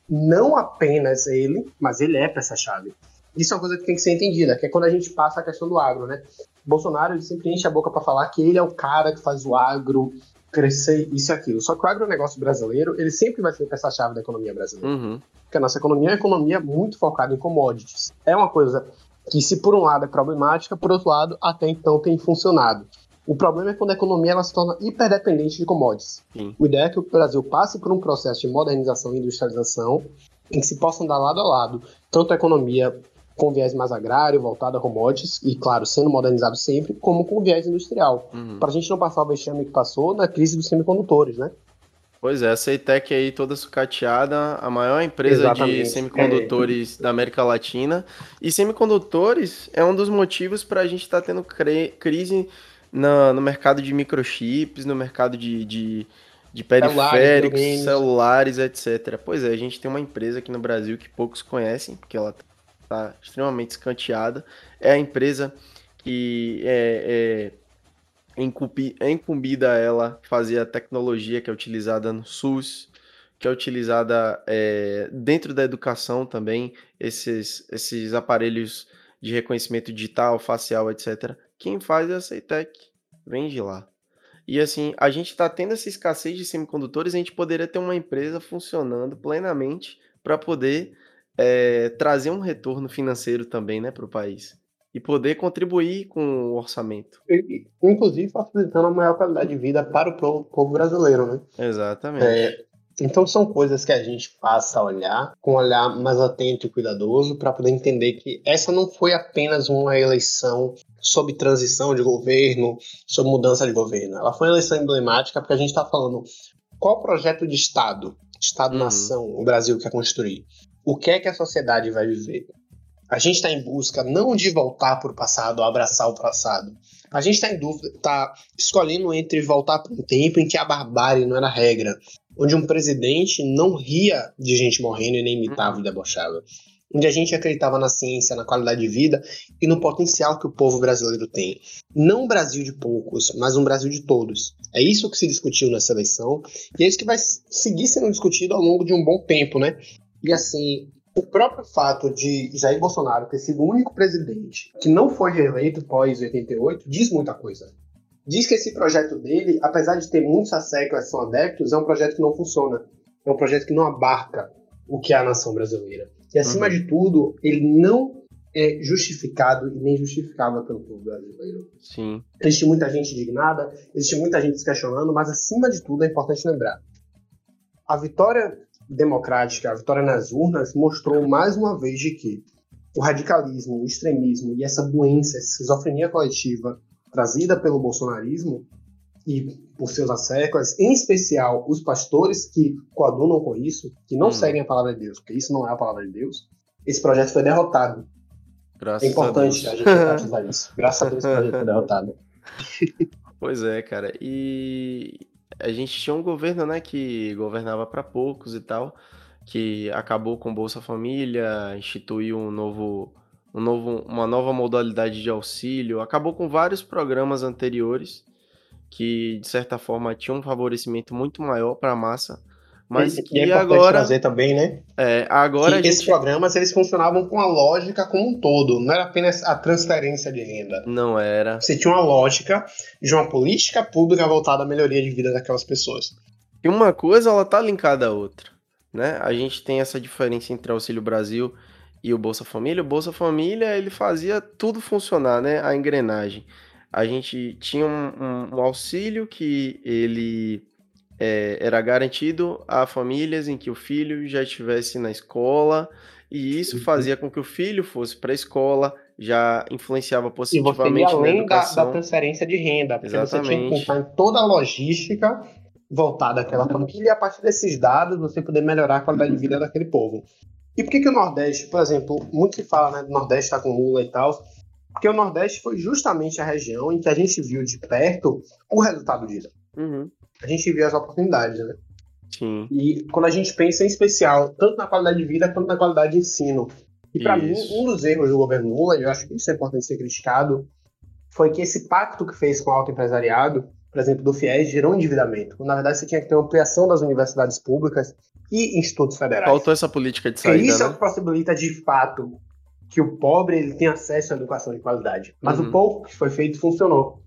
Não apenas ele, mas ele é peça-chave. Isso é uma coisa que tem que ser entendida, que é quando a gente passa a questão do agro, né? Bolsonaro ele sempre enche a boca para falar que ele é o cara que faz o agro crescer isso e aquilo. Só que o agronegócio brasileiro, ele sempre vai ser peça-chave da economia brasileira. Uhum. Porque a nossa economia é uma economia muito focada em commodities. É uma coisa que, se por um lado é problemática, por outro lado, até então tem funcionado. O problema é quando a economia ela se torna hiperdependente de commodities. Sim. O ideal é que o Brasil passe por um processo de modernização e industrialização em que se possam dar lado a lado tanto a economia com viés mais agrário, voltada a commodities, e claro, sendo modernizado sempre, como com viés industrial. Uhum. Para a gente não passar o vexame que passou na crise dos semicondutores, né? Pois é, a Ceitec aí toda sucateada, a maior empresa Exatamente. de semicondutores da América Latina. E semicondutores é um dos motivos para a gente estar tendo cre- crise na- no mercado de microchips, no mercado de, de, de periféricos, videogames. celulares, etc. Pois é, a gente tem uma empresa aqui no Brasil que poucos conhecem, porque ela está extremamente escanteada. É a empresa que é- é é incumbida a ela fazer a tecnologia que é utilizada no SUS, que é utilizada é, dentro da educação também, esses, esses aparelhos de reconhecimento digital, facial, etc. Quem faz é a Ceitec, vem de lá. E assim, a gente está tendo essa escassez de semicondutores, a gente poderia ter uma empresa funcionando plenamente para poder é, trazer um retorno financeiro também né, para o país. E poder contribuir com o orçamento. E, inclusive facilitando a maior qualidade de vida para o povo, povo brasileiro, né? Exatamente. É, então são coisas que a gente passa a olhar com um olhar mais atento e cuidadoso para poder entender que essa não foi apenas uma eleição sob transição de governo, sob mudança de governo. Ela foi uma eleição emblemática porque a gente está falando qual projeto de Estado, Estado-nação, o Brasil quer construir. O que é que a sociedade vai viver? A gente está em busca não de voltar para o passado, abraçar o passado. A gente está em dúvida, está escolhendo entre voltar para um tempo em que a barbárie não era regra, onde um presidente não ria de gente morrendo e nem imitava e debochava, onde a gente acreditava na ciência, na qualidade de vida e no potencial que o povo brasileiro tem. Não um Brasil de poucos, mas um Brasil de todos. É isso que se discutiu nessa eleição e é isso que vai seguir sendo discutido ao longo de um bom tempo, né? E assim, o próprio fato de Jair Bolsonaro ter sido o único presidente que não foi reeleito pós 88 diz muita coisa. Diz que esse projeto dele, apesar de ter muitos asseclas que são adeptos, é um projeto que não funciona. É um projeto que não abarca o que é a nação brasileira. E, acima uhum. de tudo, ele não é justificado e nem justificável pelo povo brasileiro. Sim. Existe muita gente indignada, existe muita gente se questionando, mas, acima de tudo, é importante lembrar. A vitória democrática, a vitória nas urnas, mostrou mais uma vez de que o radicalismo, o extremismo e essa doença, essa esquizofrenia coletiva trazida pelo bolsonarismo e por seus asseclas, em especial os pastores que coadunam com isso, que não hum. seguem a palavra de Deus, porque isso não é a palavra de Deus, esse projeto foi derrotado. Graças é importante a, a gente enfatizar isso. Graças a Deus esse projeto foi derrotado. Pois é, cara. E a gente tinha um governo, né, que governava para poucos e tal, que acabou com Bolsa Família, instituiu um novo, um novo, uma nova modalidade de auxílio, acabou com vários programas anteriores que de certa forma tinham um favorecimento muito maior para a massa, mas e, que é agora trazer também, né? É, agora gente... esses programas eles funcionavam com a lógica como um todo, não era apenas a transferência de renda. Não era. Você tinha uma lógica de uma política pública voltada à melhoria de vida daquelas pessoas. E uma coisa ela tá linkada à outra, né? A gente tem essa diferença entre o Auxílio Brasil e o Bolsa Família. O Bolsa Família ele fazia tudo funcionar, né? A engrenagem. A gente tinha um, um, auxílio que ele é, era garantido a famílias em que o filho já estivesse na escola, e isso uhum. fazia com que o filho fosse para a escola, já influenciava positivamente e você ia além na educação. Da, da transferência de renda, porque Exatamente. você tinha que contar em toda a logística voltada àquela família, e a partir desses dados você poder melhorar a qualidade de vida daquele povo. E por que, que o Nordeste, por exemplo, muito se fala, né, do Nordeste está com Lula e tal, porque o Nordeste foi justamente a região em que a gente viu de perto o resultado disso. Uhum a gente vê as oportunidades, né? Sim. E quando a gente pensa em especial, tanto na qualidade de vida quanto na qualidade de ensino. E para mim, um dos erros do governo Lula, e eu acho que isso é importante ser criticado, foi que esse pacto que fez com o alto empresariado, por exemplo, do FIES, gerou endividamento. Na verdade, você tinha que ter uma ampliação das universidades públicas e institutos federais. Faltou essa política de saída, Porque isso né? é o que possibilita, de fato, que o pobre ele tenha acesso à educação de qualidade. Mas uhum. o pouco que foi feito funcionou.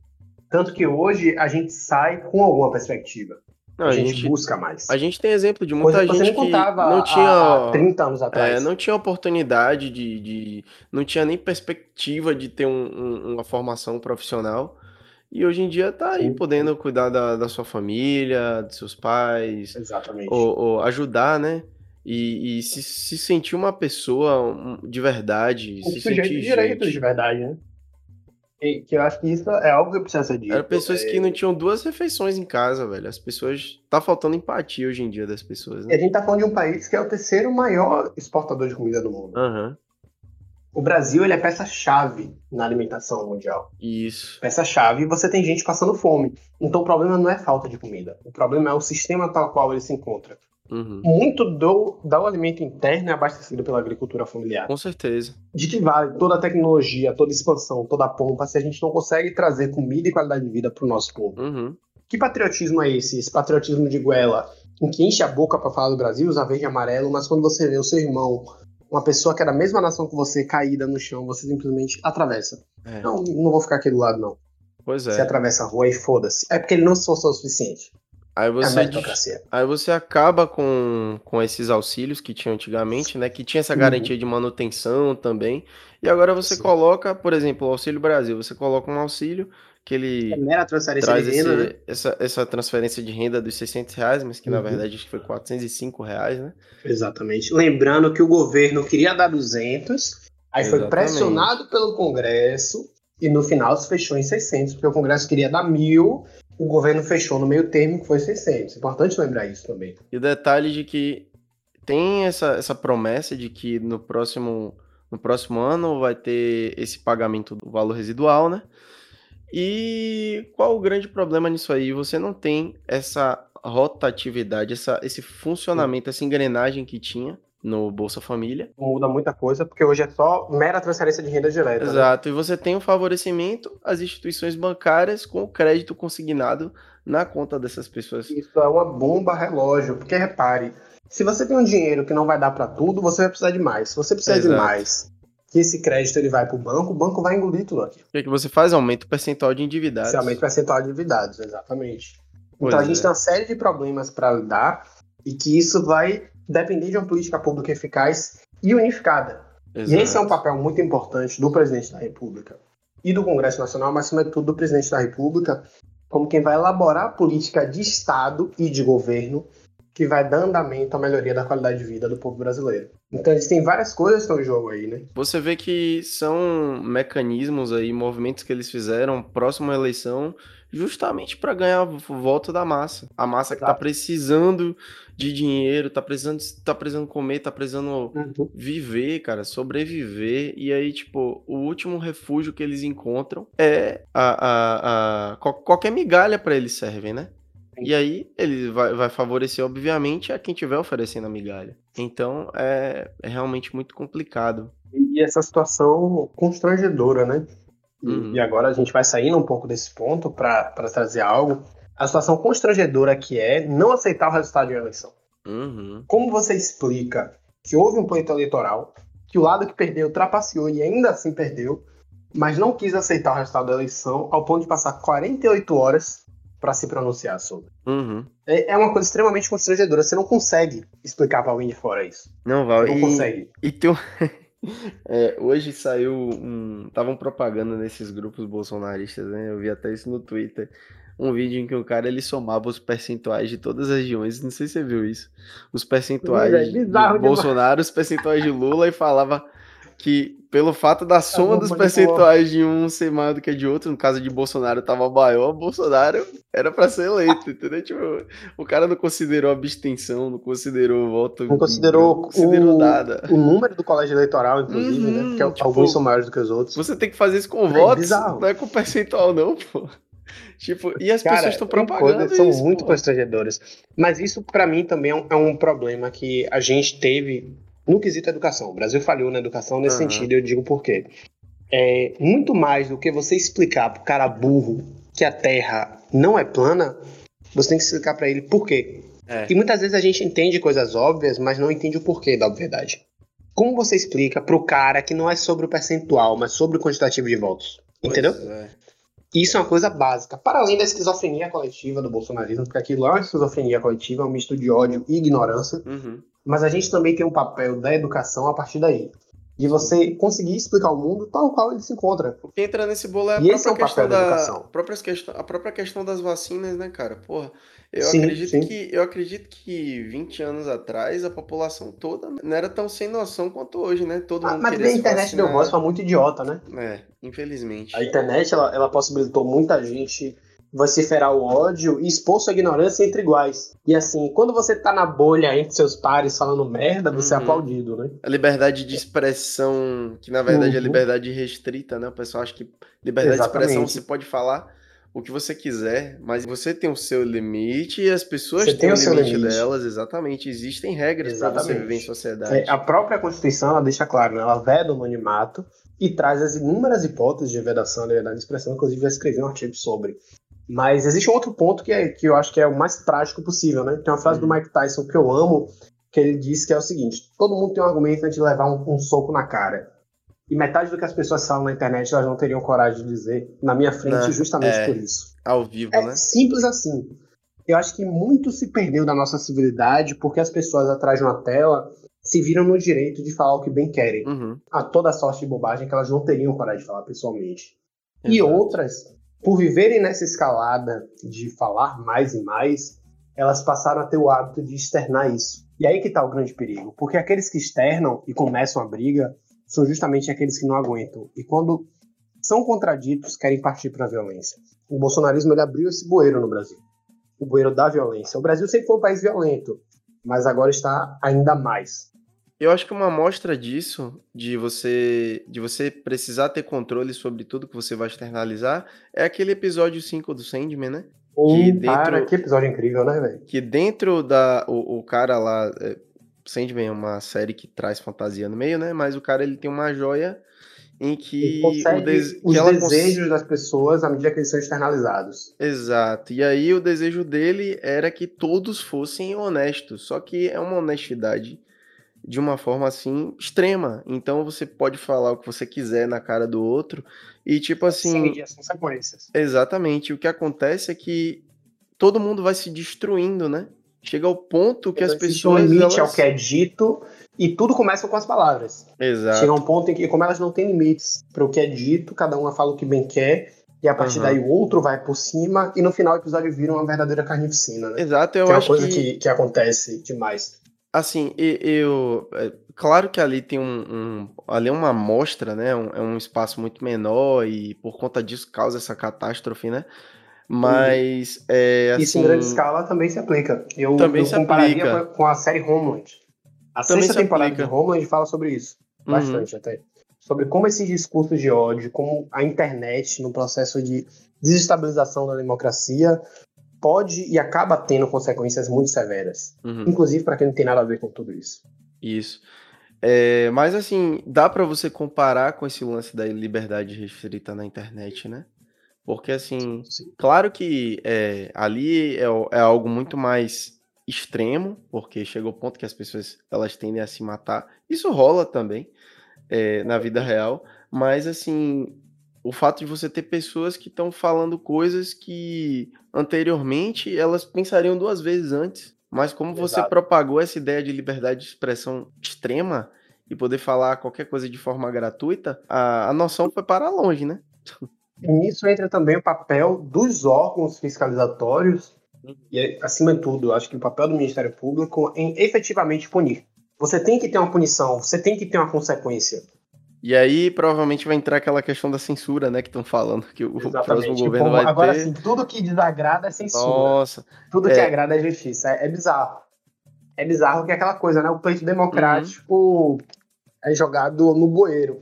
Tanto que hoje a gente sai com alguma perspectiva. Não, a, gente, gente, busca mais. A gente tem exemplo de muita Coisa gente que, que não tinha há 30 anos atrás. É, não tinha oportunidade de, de, não tinha nem perspectiva de ter um, um, uma formação profissional. E hoje em dia tá aí Sim. podendo cuidar da, da sua família, dos seus pais. Exatamente. Ou, ou ajudar, né? E, e se, se, sentir uma pessoa de verdade. Um se sujeito sentir de direitos de verdade, né? que eu acho que isso é algo que precisa ser dito. Eram pessoas é... que não tinham duas refeições em casa, velho. As pessoas. Tá faltando empatia hoje em dia das pessoas. Né? E a gente tá falando de um país que é o terceiro maior exportador de comida do mundo. Uhum. O Brasil ele é peça-chave na alimentação mundial. Isso. Peça-chave e você tem gente passando fome. Então o problema não é falta de comida. O problema é o sistema tal qual ele se encontra. Uhum. Muito do, do alimento interno é abastecido pela agricultura familiar. Com certeza. De que vale toda a tecnologia, toda a expansão, toda a pompa, se a gente não consegue trazer comida e qualidade de vida para o nosso povo? Uhum. Que patriotismo é esse? Esse patriotismo de goela, em que enche a boca para falar do Brasil, usa verde e amarelo, mas quando você vê o seu irmão, uma pessoa que é da mesma nação que você, caída no chão, você simplesmente atravessa. É. Não, não vou ficar aqui do lado, não. Pois é. Você atravessa a rua e foda-se. É porque ele não se esforçou o suficiente. Aí É você, aí você acaba com, com esses auxílios que tinham antigamente, né? Que tinha essa Uhum. garantia de manutenção também. E agora você Sim. coloca, por exemplo, o Auxílio Brasil. Você coloca um auxílio que É ele mera transferência traz de renda, esse- né? essa, essa transferência de renda dos 600 reais, mas que na Uhum. verdade acho que foi 405 reais, né? Exatamente. Lembrando que o governo queria dar 200, aí foi Exatamente. pressionado pelo Congresso e no final se fechou em 600, porque o Congresso queria dar mil, o governo fechou no meio termo que foi 600. Importante lembrar isso também. E o detalhe de que tem essa, essa promessa de que no próximo, no próximo ano vai ter esse pagamento do valor residual, né? E qual o grande problema nisso aí? Você não tem essa rotatividade, essa, esse funcionamento, essa engrenagem que tinha no Bolsa Família. Muda muita coisa, porque hoje é só mera transferência de renda direta. né? Exato. E você tem o favorecimento às instituições bancárias com o crédito consignado na conta dessas pessoas. Isso é uma bomba relógio, porque repare, se você tem um dinheiro que não vai dar para tudo, você vai precisar de mais. Se você precisa de Exato. mais, que esse crédito ele vai para o banco, o banco vai engolir tudo aqui. O que, que você faz? Aumenta o percentual de endividados. Esse aumento o percentual de endividados, exatamente. Pois então a gente é. tem uma série de problemas para lidar e que isso vai depender de uma política pública eficaz e unificada. Exato. E esse é um papel muito importante do presidente da República e do Congresso Nacional, mas, acima de tudo, do presidente da República, como quem vai elaborar a política de Estado e de governo que vai dar andamento à melhoria da qualidade de vida do povo brasileiro. Então, existem várias coisas que estão em jogo aí, né? Você vê que são mecanismos aí, movimentos que eles fizeram próximo à eleição, justamente para ganhar o voto da massa. A massa que tá Exato. precisando de dinheiro, tá precisando, tá precisando comer, tá precisando Uhum. viver, cara, sobreviver. E aí, tipo, o último refúgio que eles encontram é a, a, a qual- qualquer migalha para eles servem, né? E aí ele vai, vai favorecer, obviamente, a quem tiver oferecendo a migalha. Então é, é realmente muito complicado. E essa situação constrangedora, né? E, Uhum. e agora a gente vai saindo um pouco desse ponto para trazer algo. A situação constrangedora que é não aceitar o resultado de uma eleição. Uhum. Como você explica que houve um pleito eleitoral, que o lado que perdeu trapaceou e ainda assim perdeu, mas não quis aceitar o resultado da eleição ao ponto de passar 48 horas para se pronunciar sobre? Uhum. É, é uma coisa extremamente constrangedora. Você não consegue explicar para alguém de fora isso. Não, Val. Não e, consegue. e tem um... É, hoje saiu um. Estavam propagando nesses grupos bolsonaristas, né? Eu vi até isso no Twitter. Um vídeo em que o cara ele somava os percentuais de todas as regiões. Não sei se você viu isso. Os percentuais velho, de bizarro demais. Bolsonaro, os percentuais de Lula e falava que pelo fato da soma vou dos percentuais de um ser maior do que de outro, no caso de Bolsonaro tava maior, Bolsonaro era pra ser eleito, entendeu? Tipo, o cara não considerou abstenção, não considerou voto, Não considerou não considerou o- nada. O número do colégio eleitoral, inclusive, Uhum, né? Porque tipo, alguns são maiores do que os outros. Você tem que fazer isso com É votos, bizarro. não é com percentual, não, pô. Tipo, e as Cara, pessoas estão propagando são isso, muito pô. constrangedoras. Mas isso, pra mim, também é um, é um problema que a gente teve no quesito educação. O Brasil falhou na educação nesse Aham. sentido, eu digo por quê. É, muito mais do que você explicar pro cara burro que a Terra não é plana, você tem que explicar pra ele por quê. É. E muitas vezes a gente entende coisas óbvias, mas não entende o porquê da obviedade. Como você explica pro cara que não é sobre o percentual, mas sobre o quantitativo de votos? Entendeu? Pois é. Isso é uma coisa básica. Para além da esquizofrenia coletiva do bolsonarismo, porque aquilo é uma esquizofrenia coletiva, é um misto de ódio e ignorância, Uhum. Mas a gente também tem um papel da educação a partir daí. De você conseguir explicar ao mundo tal qual ele se encontra. O que entra nesse bolo é a E esse própria é o questão papel da da, educação. própria questão, a própria questão das vacinas, né, cara? Porra, eu Sim, acredito sim. que eu acredito que 20 anos atrás a população toda não era tão sem noção quanto hoje, né? Todo Ah, mundo mas a internet deu vacinar. voz pra muito idiota, né? É, infelizmente. A internet ela, ela possibilitou muita gente vociferar o ódio e expor sua ignorância entre iguais. E assim, quando você tá na bolha entre seus pares falando merda, você é Uhum. aplaudido, né? A liberdade de expressão, que na verdade é Uhum. liberdade restrita, né? O pessoal acha que liberdade de expressão Exatamente. você pode falar o que você quiser, mas você tem o seu limite e as pessoas Você têm o o seu limite, limite. delas, exatamente. Existem regras para você Exatamente. viver em sociedade. É, a própria Constituição ela deixa claro, né? ela veda o anonimato e traz as inúmeras hipóteses de vedação da liberdade de expressão, inclusive eu escrevi um artigo sobre. Mas existe um outro ponto que, é, que eu acho que é o mais prático possível, né? Tem uma frase do Uhum. Mike Tyson que eu amo, que ele diz que é o seguinte: todo mundo tem um argumento antes de levar um, um soco na cara. E metade do que as pessoas falam na internet elas não teriam coragem de dizer na minha frente, Né? justamente É. por isso. Ao vivo, É né? simples assim. Eu acho que muito se perdeu da nossa civilidade porque as pessoas atrás de uma tela se viram no direito de falar o que bem querem. Uhum. A toda sorte de bobagem que elas não teriam coragem de falar pessoalmente. E Exato. outras, por viverem nessa escalada de falar mais e mais, elas passaram a ter o hábito de externar isso. E aí que tá o grande perigo, porque aqueles que externam e começam a briga são justamente aqueles que não aguentam. E quando são contraditos, querem partir para a violência. O bolsonarismo ele abriu esse bueiro no Brasil. O bueiro da violência. O Brasil sempre foi um país violento, mas agora está ainda mais. Eu acho que uma amostra disso, de você, de você precisar ter controle sobre tudo que você vai externalizar, é aquele episódio 5 do Sandman, né? Que Hum, Cara, dentro- que episódio incrível, né, velho? Que dentro da. O, o cara lá. É, Sandman é uma série que traz fantasia no meio, né? Mas o cara ele tem uma joia em que o des- os que ela cons- desejos das pessoas à medida que eles são externalizados. Exato. E aí o desejo dele era que todos fossem honestos. Só que é uma honestidade de uma forma assim extrema. Então você pode falar o que você quiser na cara do outro e tipo assim, medir as consequências. exatamente. O que acontece é que todo mundo vai se destruindo, né? chega ao ponto que as existe um pessoas. limite elas... ao que é dito e tudo começa com as palavras. Exato. Chega um ponto em que, como elas não têm limites para o que é dito, cada uma fala o que bem quer, e a partir Uhum. daí o outro vai por cima, e no final o episódio vira uma verdadeira carnificina, né? Exato, eu que é uma acho coisa que, que, que acontece demais. Assim, eu, é, claro que ali tem um, um- ali é uma amostra, né, um- é um espaço muito menor e por conta disso causa essa catástrofe, né, mas é Isso em grande assim, escala também se aplica. Eu, Também eu se compararia aplica. com a- série Homeland. A Também sexta se temporada aplica. de Homeland fala sobre isso. uhum, Bastante até. Sobre como esses discursos de ódio, como a internet, no processo de desestabilização da democracia, pode e acaba tendo consequências muito severas. uhum. Inclusive para quem não tem nada a ver com tudo isso. Isso. É, mas assim, dá pra você comparar com esse lance da liberdade restrita na internet, né? Porque assim, claro que é, ali é, o- é algo muito mais extremo, porque chega ao ponto que as pessoas elas tendem a se matar. Isso rola também é, na vida real, mas assim, o fato de você ter pessoas que estão falando coisas que anteriormente elas pensariam duas vezes antes. Mas como você Exato. propagou essa ideia de liberdade de expressão extrema e poder falar qualquer coisa de forma gratuita, a, a noção foi para longe, né? E nisso entra também o papel dos órgãos fiscalizatórios e, acima de tudo, acho que o papel do Ministério Público em efetivamente punir. Você tem que ter uma punição, você tem que ter uma consequência. E aí provavelmente vai entrar aquela questão da censura, né? Que estão falando que o próximo Exatamente. governo Tipo, vai agora ter. sim, tudo que desagrada é censura. Nossa, Tudo que É. agrada é justiça. É, é bizarro. É bizarro que é aquela coisa, né? O pleito democrático Uhum. é jogado no bueiro.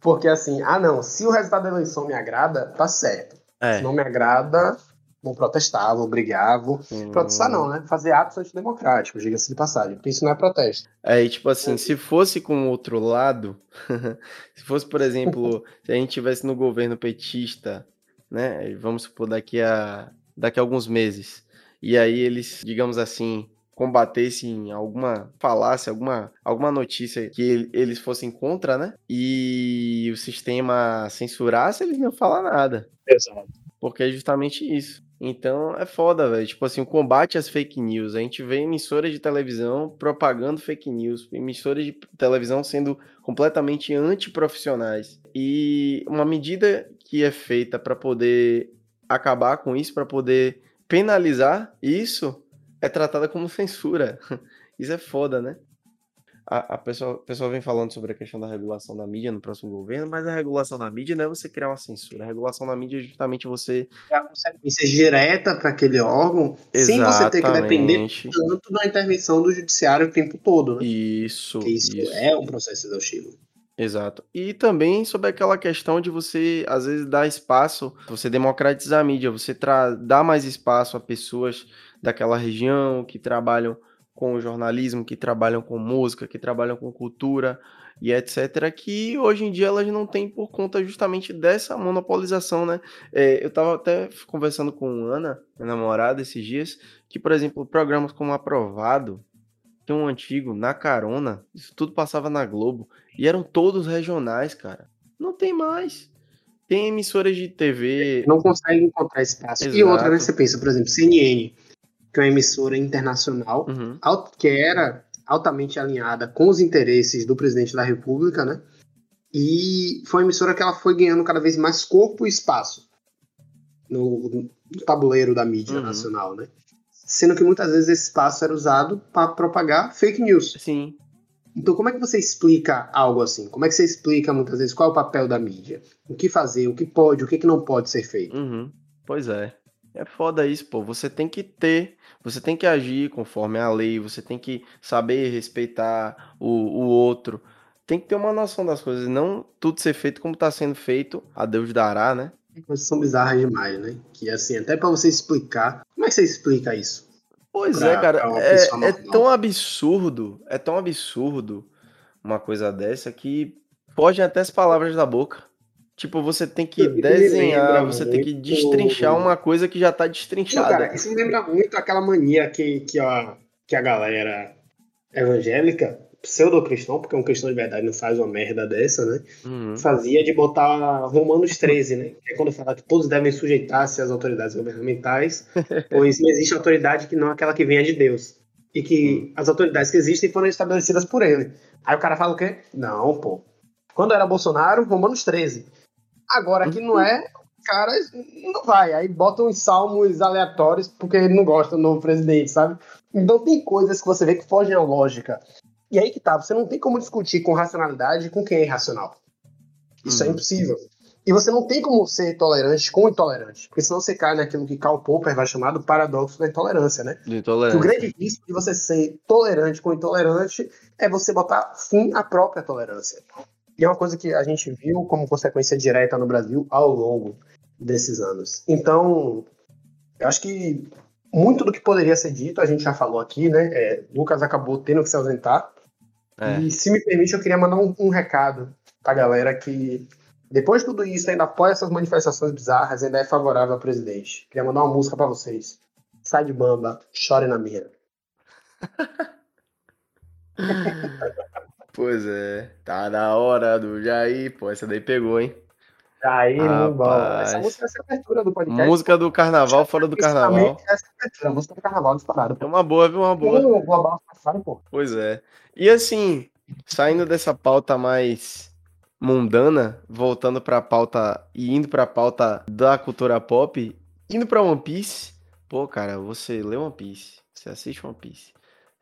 Porque assim, ah não, se o resultado da eleição me agrada, tá certo. é. Se não me agrada, vou brigar, vou. hum, Protestar não, né? Fazer atos antidemocráticos, diga-se de passagem. Porque isso não é protesto. É, e tipo assim, se fosse com o outro lado, se fosse, por exemplo, se a gente tivesse no governo petista, né? Vamos supor daqui a daqui a alguns meses, e aí eles, digamos assim, combatessem alguma falácia, alguma alguma notícia que ele- eles fossem contra, né? E o sistema censurasse, eles não iam falar nada. Exato. Porque é justamente isso. Então é foda, velho. Tipo assim, o combate às fake news. A gente vê emissoras de televisão propagando fake news, emissoras de televisão sendo completamente antiprofissionais. E uma medida que é feita para poder acabar com isso, para poder penalizar isso, é tratada como censura. Isso é foda, né? A, a pessoa, a pessoa vem falando sobre a questão da regulação da mídia no próximo governo, mas a regulação da mídia não é você criar uma censura. A regulação da mídia é justamente você a consequência direta para aquele órgão, sem você ter que depender Exatamente. tanto da intervenção do judiciário o tempo todo, né? Isso, Porque isso, isso. é um processo exaustivo. Exato. E também sobre aquela questão de você, às vezes, dar espaço, você democratizar a mídia, você dar mais espaço a pessoas daquela região que trabalham com jornalismo, que trabalham com música, que trabalham com cultura e etc., que hoje em dia elas não têm por conta justamente dessa monopolização, né? É, eu tava até conversando com Ana, minha namorada, esses dias, que, por exemplo, programas como Aprovado, tem um antigo, Na Carona, isso tudo passava na Globo, e eram todos regionais, cara. Não tem mais. Tem emissoras de TV. Não consegue encontrar espaço. E Exato. outra, né? Você pensa, por exemplo, CNN, que é uma emissora internacional, Uhum, que era altamente alinhada com os interesses do presidente da República, né? E foi uma emissora que ela foi ganhando cada vez mais corpo e espaço no, no tabuleiro da mídia Uhum. nacional, né? Sendo que muitas vezes esse espaço era usado para propagar fake news. Sim. Então, como é que você explica algo assim? Como é que você explica muitas vezes qual é o papel da mídia? O que fazer, o que pode, o que que não pode ser feito? Uhum. Pois é. É foda isso, pô. Você tem que ter, você tem que agir conforme a lei, você tem que saber respeitar o, o outro. Tem que ter uma noção das coisas, não tudo ser feito como tá sendo feito, a Deus dará, né? Coisas são bizarras demais, né? Que assim, até para você explicar, como é que você explica isso? Pois Pra- é, cara, é, é tão absurdo, é tão absurdo uma coisa dessa que fogem até as palavras da boca. Tipo, você tem que Isso desenhar, você tem que muito- destrinchar uma coisa que já tá Não, destrinchada. cara, isso me lembra muito aquela mania que, que, a, que a galera evangélica pseudo-cristão, porque um cristão de verdade não faz uma merda dessa, né? Uhum. Fazia de botar Romanos 13, né? Que é quando fala que todos devem sujeitar-se às autoridades governamentais, pois não existe autoridade que não aquela que venha de Deus. E que as autoridades que existem foram estabelecidas por ele. Aí o cara fala o quê? Não, pô. Quando era Bolsonaro, Romanos 13. Agora que não é, cara não vai. Aí botam uns salmos aleatórios porque ele não gosta do novo presidente, sabe? Então tem coisas que você vê que fogem à lógica. E aí que tá, você não tem como discutir com racionalidade com quem é irracional. Isso é Uhum. impossível. E você não tem como ser tolerante com o intolerante, porque senão você cai naquilo que Karl Popper vai chamar do paradoxo da intolerância, né? De Que o intolerância. grande risco de você ser tolerante com o intolerante é você botar fim à própria tolerância. E é uma coisa que a gente viu como consequência direta no Brasil ao longo desses anos. Então, eu acho que muito do que poderia ser dito a gente já falou aqui, né? É, Lucas acabou tendo que se ausentar. É. E se me permite, eu queria mandar um, um recado pra galera que, depois de tudo isso, ainda apoia essas manifestações bizarras, ainda é favorável ao presidente. Queria mandar uma música pra vocês. Sai de bamba, chore na minha. Pois é. Tá na hora do Jair. Pô, essa daí pegou, hein? Aí, Rapaz. bom. Essa música vai ser a abertura do podcast. Música do carnaval fora do carnaval. Essa é abertura, música do carnaval disparado. É uma boa, viu? Uma boa. O Global Safari, pô. Pois é. E assim, saindo dessa pauta mais mundana, voltando pra pauta e indo pra pauta da cultura pop, indo pra One Piece. Pô, cara, você lê One Piece, você assiste One Piece.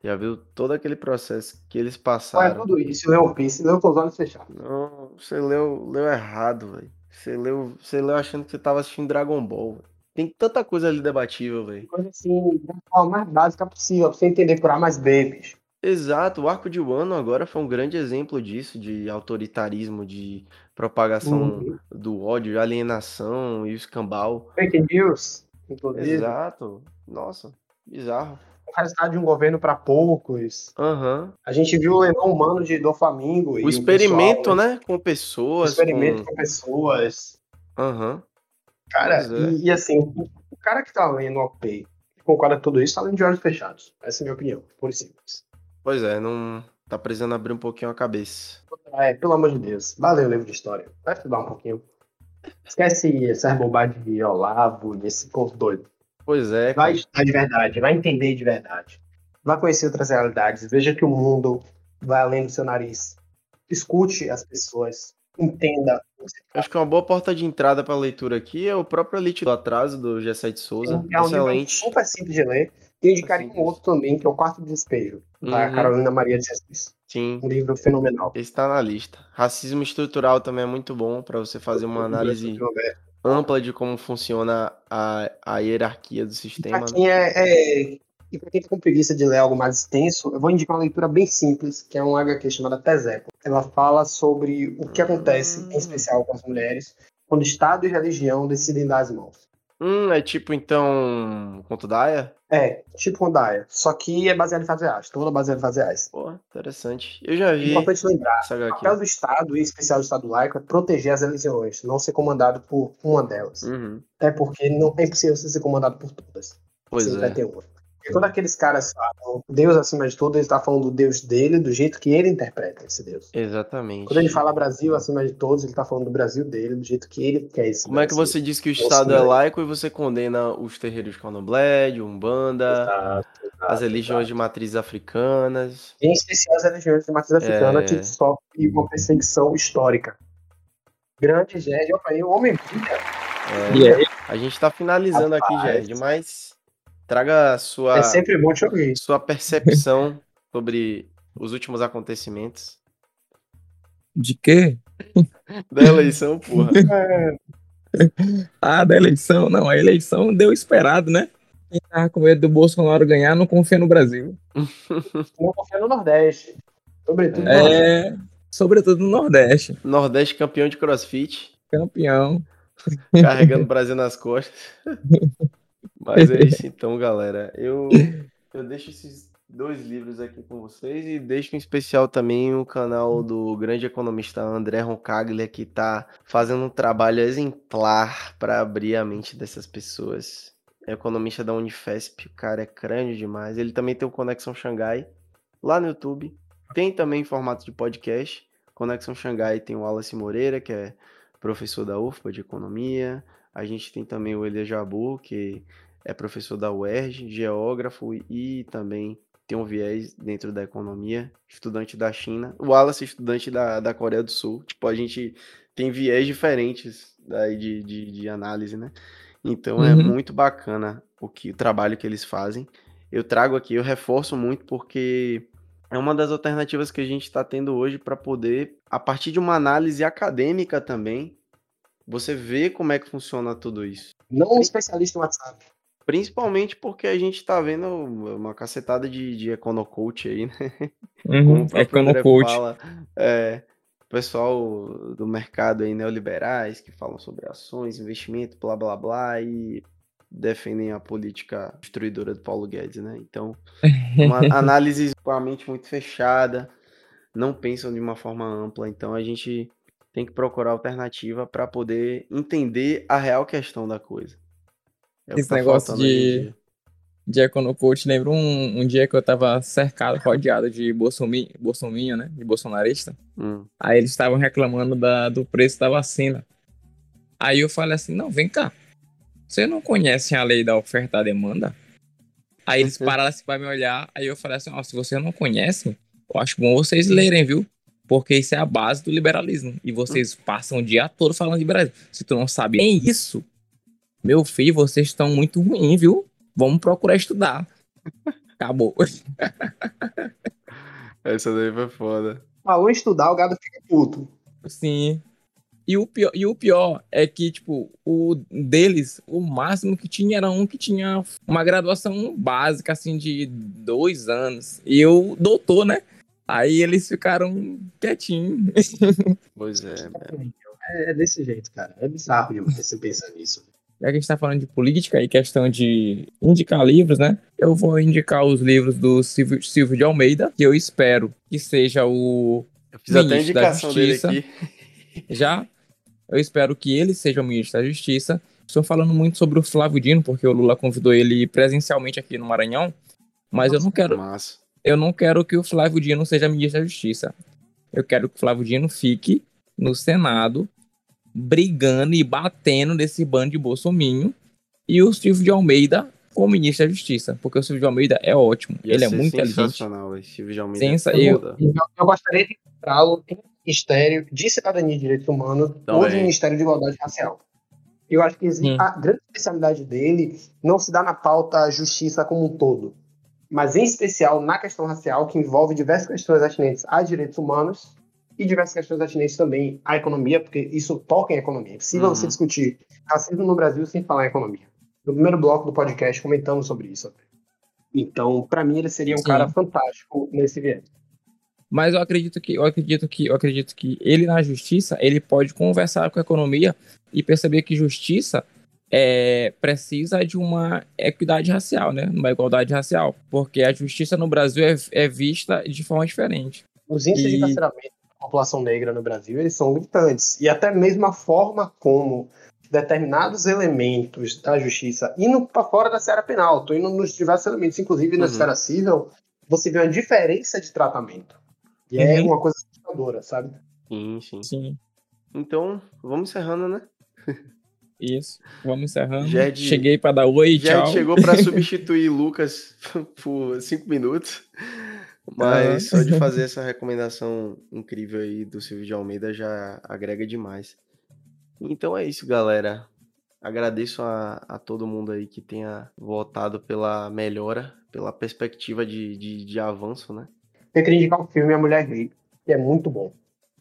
Já viu todo aquele processo que eles passaram. tudo isso, leu One Piece, leu com os olhos fechados. Não, você leu, leu errado, velho. Você leu, você leu achando que você tava assistindo Dragon Ball. velho. Tem tanta coisa ali debatível, velho. Coisa assim, da forma mais básica possível, pra você entender por A mais B, bicho. Exato, o arco de Wano agora foi um grande exemplo disso, de autoritarismo, de propagação Uhum. do ódio, alienação e o escambau. Fake news, inclusive. Exato. Nossa, bizarro. O resultado de um governo pra poucos. Aham. A gente viu o leilão humano de Doflamingo. e O experimento, pessoal, né? Com O pessoas, experimento com... com pessoas. Aham. Cara, é. e, e assim, o o cara que tá lendo o OP concorda com tudo isso, tá lendo de olhos fechados. Essa é a minha opinião, por simples. Pois é, não tá precisando abrir um pouquinho a cabeça. É, pelo amor de Deus. Valeu o livro de história. Vai estudar um pouquinho. Esquece essas bobagens de Olavo e esse povo doido. Pois é, Vai estudar de verdade, vai entender de verdade. Vai conhecer outras realidades. Veja que o mundo vai além do seu nariz. Escute as pessoas. Entenda. Acho que uma boa porta de entrada pra leitura aqui é o próprio Elite do Atraso, do G7 Souza. É um livro Excelente. super simples de ler. E eu indicaria um outro também, que é o Quarto Despejo, da Uhum. Carolina Maria de Jesus. Sim. Um livro fenomenal. Esse tá na lista. Racismo estrutural também é muito bom pra você fazer uma análise ampla de como funciona a, a hierarquia do sistema. né? quem é, é- e pra quem tá com preguiça de ler algo mais extenso, eu vou indicar uma leitura bem simples, que é um HQ chamada Teseco. Ela fala sobre o que acontece, Hum. em especial com as mulheres, quando Estado e religião decidem dar as mãos. Hum, é tipo então. Conto da Aya? É, tipo Ondaia, só que é baseado em fatos reais, toda baseada em fatos reais. Pô, interessante. Eu já vi importante lembrar, o papel do Estado, e especial do Estado laico, é proteger as religiões, não ser comandado por uma delas. Uhum. Até porque não é impossível você ser comandado por todas. Pois Sempre é. vai ter uma. Porque quando aqueles caras falam Deus acima de tudo, ele está falando do Deus dele, do jeito que ele interpreta esse Deus. Exatamente. Quando ele fala Brasil acima de todos, ele está falando do Brasil dele, do jeito que ele quer esse Como é que Brasil. você diz que o Nossa, Estado é né? laico e você condena os terreiros de candomblé, de umbanda, Exato, exato, as religiões de matrizes africanas? Em especial as religiões de matriz africana É. que sofrem uma perseguição histórica. Grande Gerd, olha aí, o homem brilha. É, aí, A gente tá finalizando aqui, Rapaz. Gerd, mas traga a sua, É sempre bom te ouvir. sua percepção sobre os últimos acontecimentos de quê? da eleição, porra. É, Ah, da eleição. Não, a eleição deu esperado, né? Quem tava com medo do Bolsonaro ganhar não confia no Brasil. não confia no Nordeste. Sobretudo no Nordeste. É, sobretudo no Nordeste. Nordeste campeão de crossfit, Campeão. carregando o Brasil nas costas. Mas é isso então, galera. Eu, eu deixo esses dois livros aqui com vocês e deixo em especial também o canal do grande economista André Roncaglia, que tá fazendo um trabalho exemplar para abrir a mente dessas pessoas. É economista da Unifesp, o cara é crânio demais. Ele também tem o Conexão Xangai lá no YouTube. Tem também em formato de podcast. Conexão Xangai tem o Wallace Moreira, que é professor da UFPA de Economia. A gente tem também o Elia Jabu, que é professor da UERJ, geógrafo e também tem um viés dentro da economia, estudante da China. O Wallace, estudante da, da Coreia do Sul. Tipo, a gente tem viés diferentes daí de, de, de análise, né? Então é Uhum. muito bacana o, que, o trabalho que eles fazem. Eu trago aqui, eu reforço muito porque é uma das alternativas que a gente está tendo hoje para poder, a partir de uma análise acadêmica também, você ver como é que funciona tudo isso. Não um especialista em WhatsApp. Principalmente porque a gente tá vendo uma cacetada de, de econocoach aí, né? Uhum. Econocoach. fala, é, o pessoal do mercado aí neoliberais que falam sobre ações, investimento, blá blá blá, e defendem a política destruidora do Paulo Guedes, né? Então, uma análise com a mente muito fechada, não pensam de uma forma ampla, então a gente tem que procurar alternativa para poder entender a real questão da coisa. É Esse tá negócio de- de Econocoach, lembra um, um dia que eu tava cercado, rodeado de bolsomi, bolsominho, né? De bolsonarista. Hum, Aí eles estavam reclamando da, do preço da vacina. Aí eu falei assim, não, vem cá. Você não conhece a lei da oferta e demanda? Aí eles Uhum. pararam assim pra me olhar. Aí eu falei assim, ó, se você não conhece, eu acho bom vocês lerem, viu? Porque isso é a base do liberalismo. E vocês passam o dia todo falando de liberalismo. Se tu não sabe nem isso, meu filho, vocês estão muito ruins, viu? Vamos procurar estudar. Acabou. essa daí foi foda. Falou em estudar, o gado fica puto. Sim. E o, pior, e o pior é que, tipo, o deles, o máximo que tinha era um que tinha uma graduação básica, assim, de dois anos. E eu, doutor, né? Aí eles ficaram quietinhos. Pois é, É, é desse jeito, cara. É bizarro demais você pensar nisso. Já que a gente tá falando de política e questão de indicar livros, né? Eu vou indicar os livros do Silvio, Silvio de Almeida, que eu espero que seja o eu fiz até a Ministro da indicação dele Justiça. aqui. Já. Eu espero que ele seja o ministro da Justiça. Estou falando muito sobre o Flávio Dino, porque o Lula convidou ele presencialmente aqui no Maranhão. Mas eu não quero, Massa. eu não quero que o Flávio Dino seja ministro da Justiça. Eu quero que o Flávio Dino fique no Senado brigando e batendo nesse bando de bolsominho e o Silvio de Almeida como ministro da Justiça, porque o Silvio de Almeida é ótimo, Ia ele é muito inteligente. sensacional, esse Silvio de Almeida. Sensa- é eu-. Eu, eu gostaria de encontrá-lo em Ministério de Cidadania e Direitos Humanos ou de Também. Ministério de Igualdade Racial. Eu acho que a grande especialidade dele não se dá na pauta justiça como um todo, mas em especial na questão racial, que envolve diversas questões atinentes a direitos humanos e diversas questões atinentes também à economia, porque isso toca em economia. É impossível Uhum. você discutir racismo no Brasil sem falar em economia. No primeiro bloco do podcast comentamos sobre isso. Então, para mim, ele seria um Sim. cara fantástico nesse viés. Mas eu acredito que eu acredito que eu acredito que ele na justiça ele pode conversar com a economia e perceber que justiça é, precisa de uma equidade racial, né? Uma igualdade racial, porque a justiça no Brasil é, é vista de forma diferente. Os índices de E- carceramento da população negra no Brasil, eles são gritantes. E até mesmo a forma como determinados elementos da justiça, indo para fora da esfera penal, estou indo nos diversos elementos, inclusive na Uhum. esfera civil, você vê uma diferença de tratamento. E é Uhum. uma coisa assustadora, sabe? Sim, sim. Sim, Então, vamos encerrando, né? isso. Vamos encerrando. Jed- Cheguei para dar oi, Já tchau. chegou para substituir Lucas por cinco minutos. Mas só de fazer essa recomendação incrível aí do Silvio de Almeida já agrega demais. Então é isso, galera. Agradeço a, a todo mundo aí que tenha votado pela melhora, pela perspectiva de, de, de avanço, né? Eu queria indicar o filme A Mulher Rei, que é muito bom.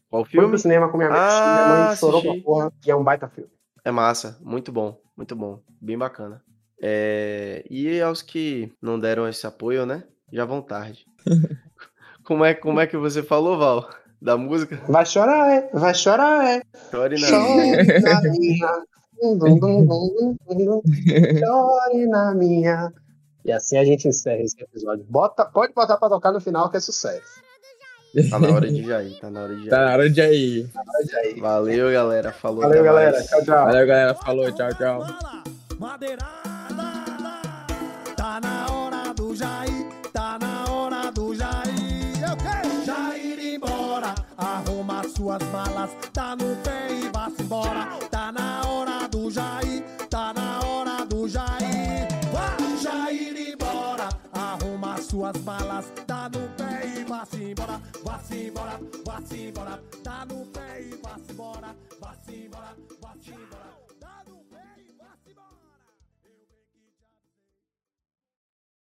Qual Fui filme? pro cinema com minha mãe, Ah, minha mãe chorou pra porra, e é um baita filme. É massa, muito bom, muito bom, bem bacana. É, E aos que não deram esse apoio, né? Já vão tarde. Como é, como é que você falou, Val? Da música? Vai chorar, é, vai chorar, é. Chore na Chore na minha. Chore na minha. E assim a gente encerra esse episódio. Bota, pode botar pra tocar no final que é sucesso. Tá na hora de já ir, tá na hora de já Tá ir. na hora de aí. Valeu, galera. Falou. Valeu, galera. mais. Tchau, tchau. Valeu, galera. Falou, tchau, tchau. Suas malas, tá no pé e vá-se embora. Tá na hora do Jair, tá na hora do Jair. Vá, Jair embora, arruma suas malas, tá no pé e vá-se embora. Vá-se embora, vá-se embora, tá no pé e vá-se embora. Vá-se embora, vá-se embora.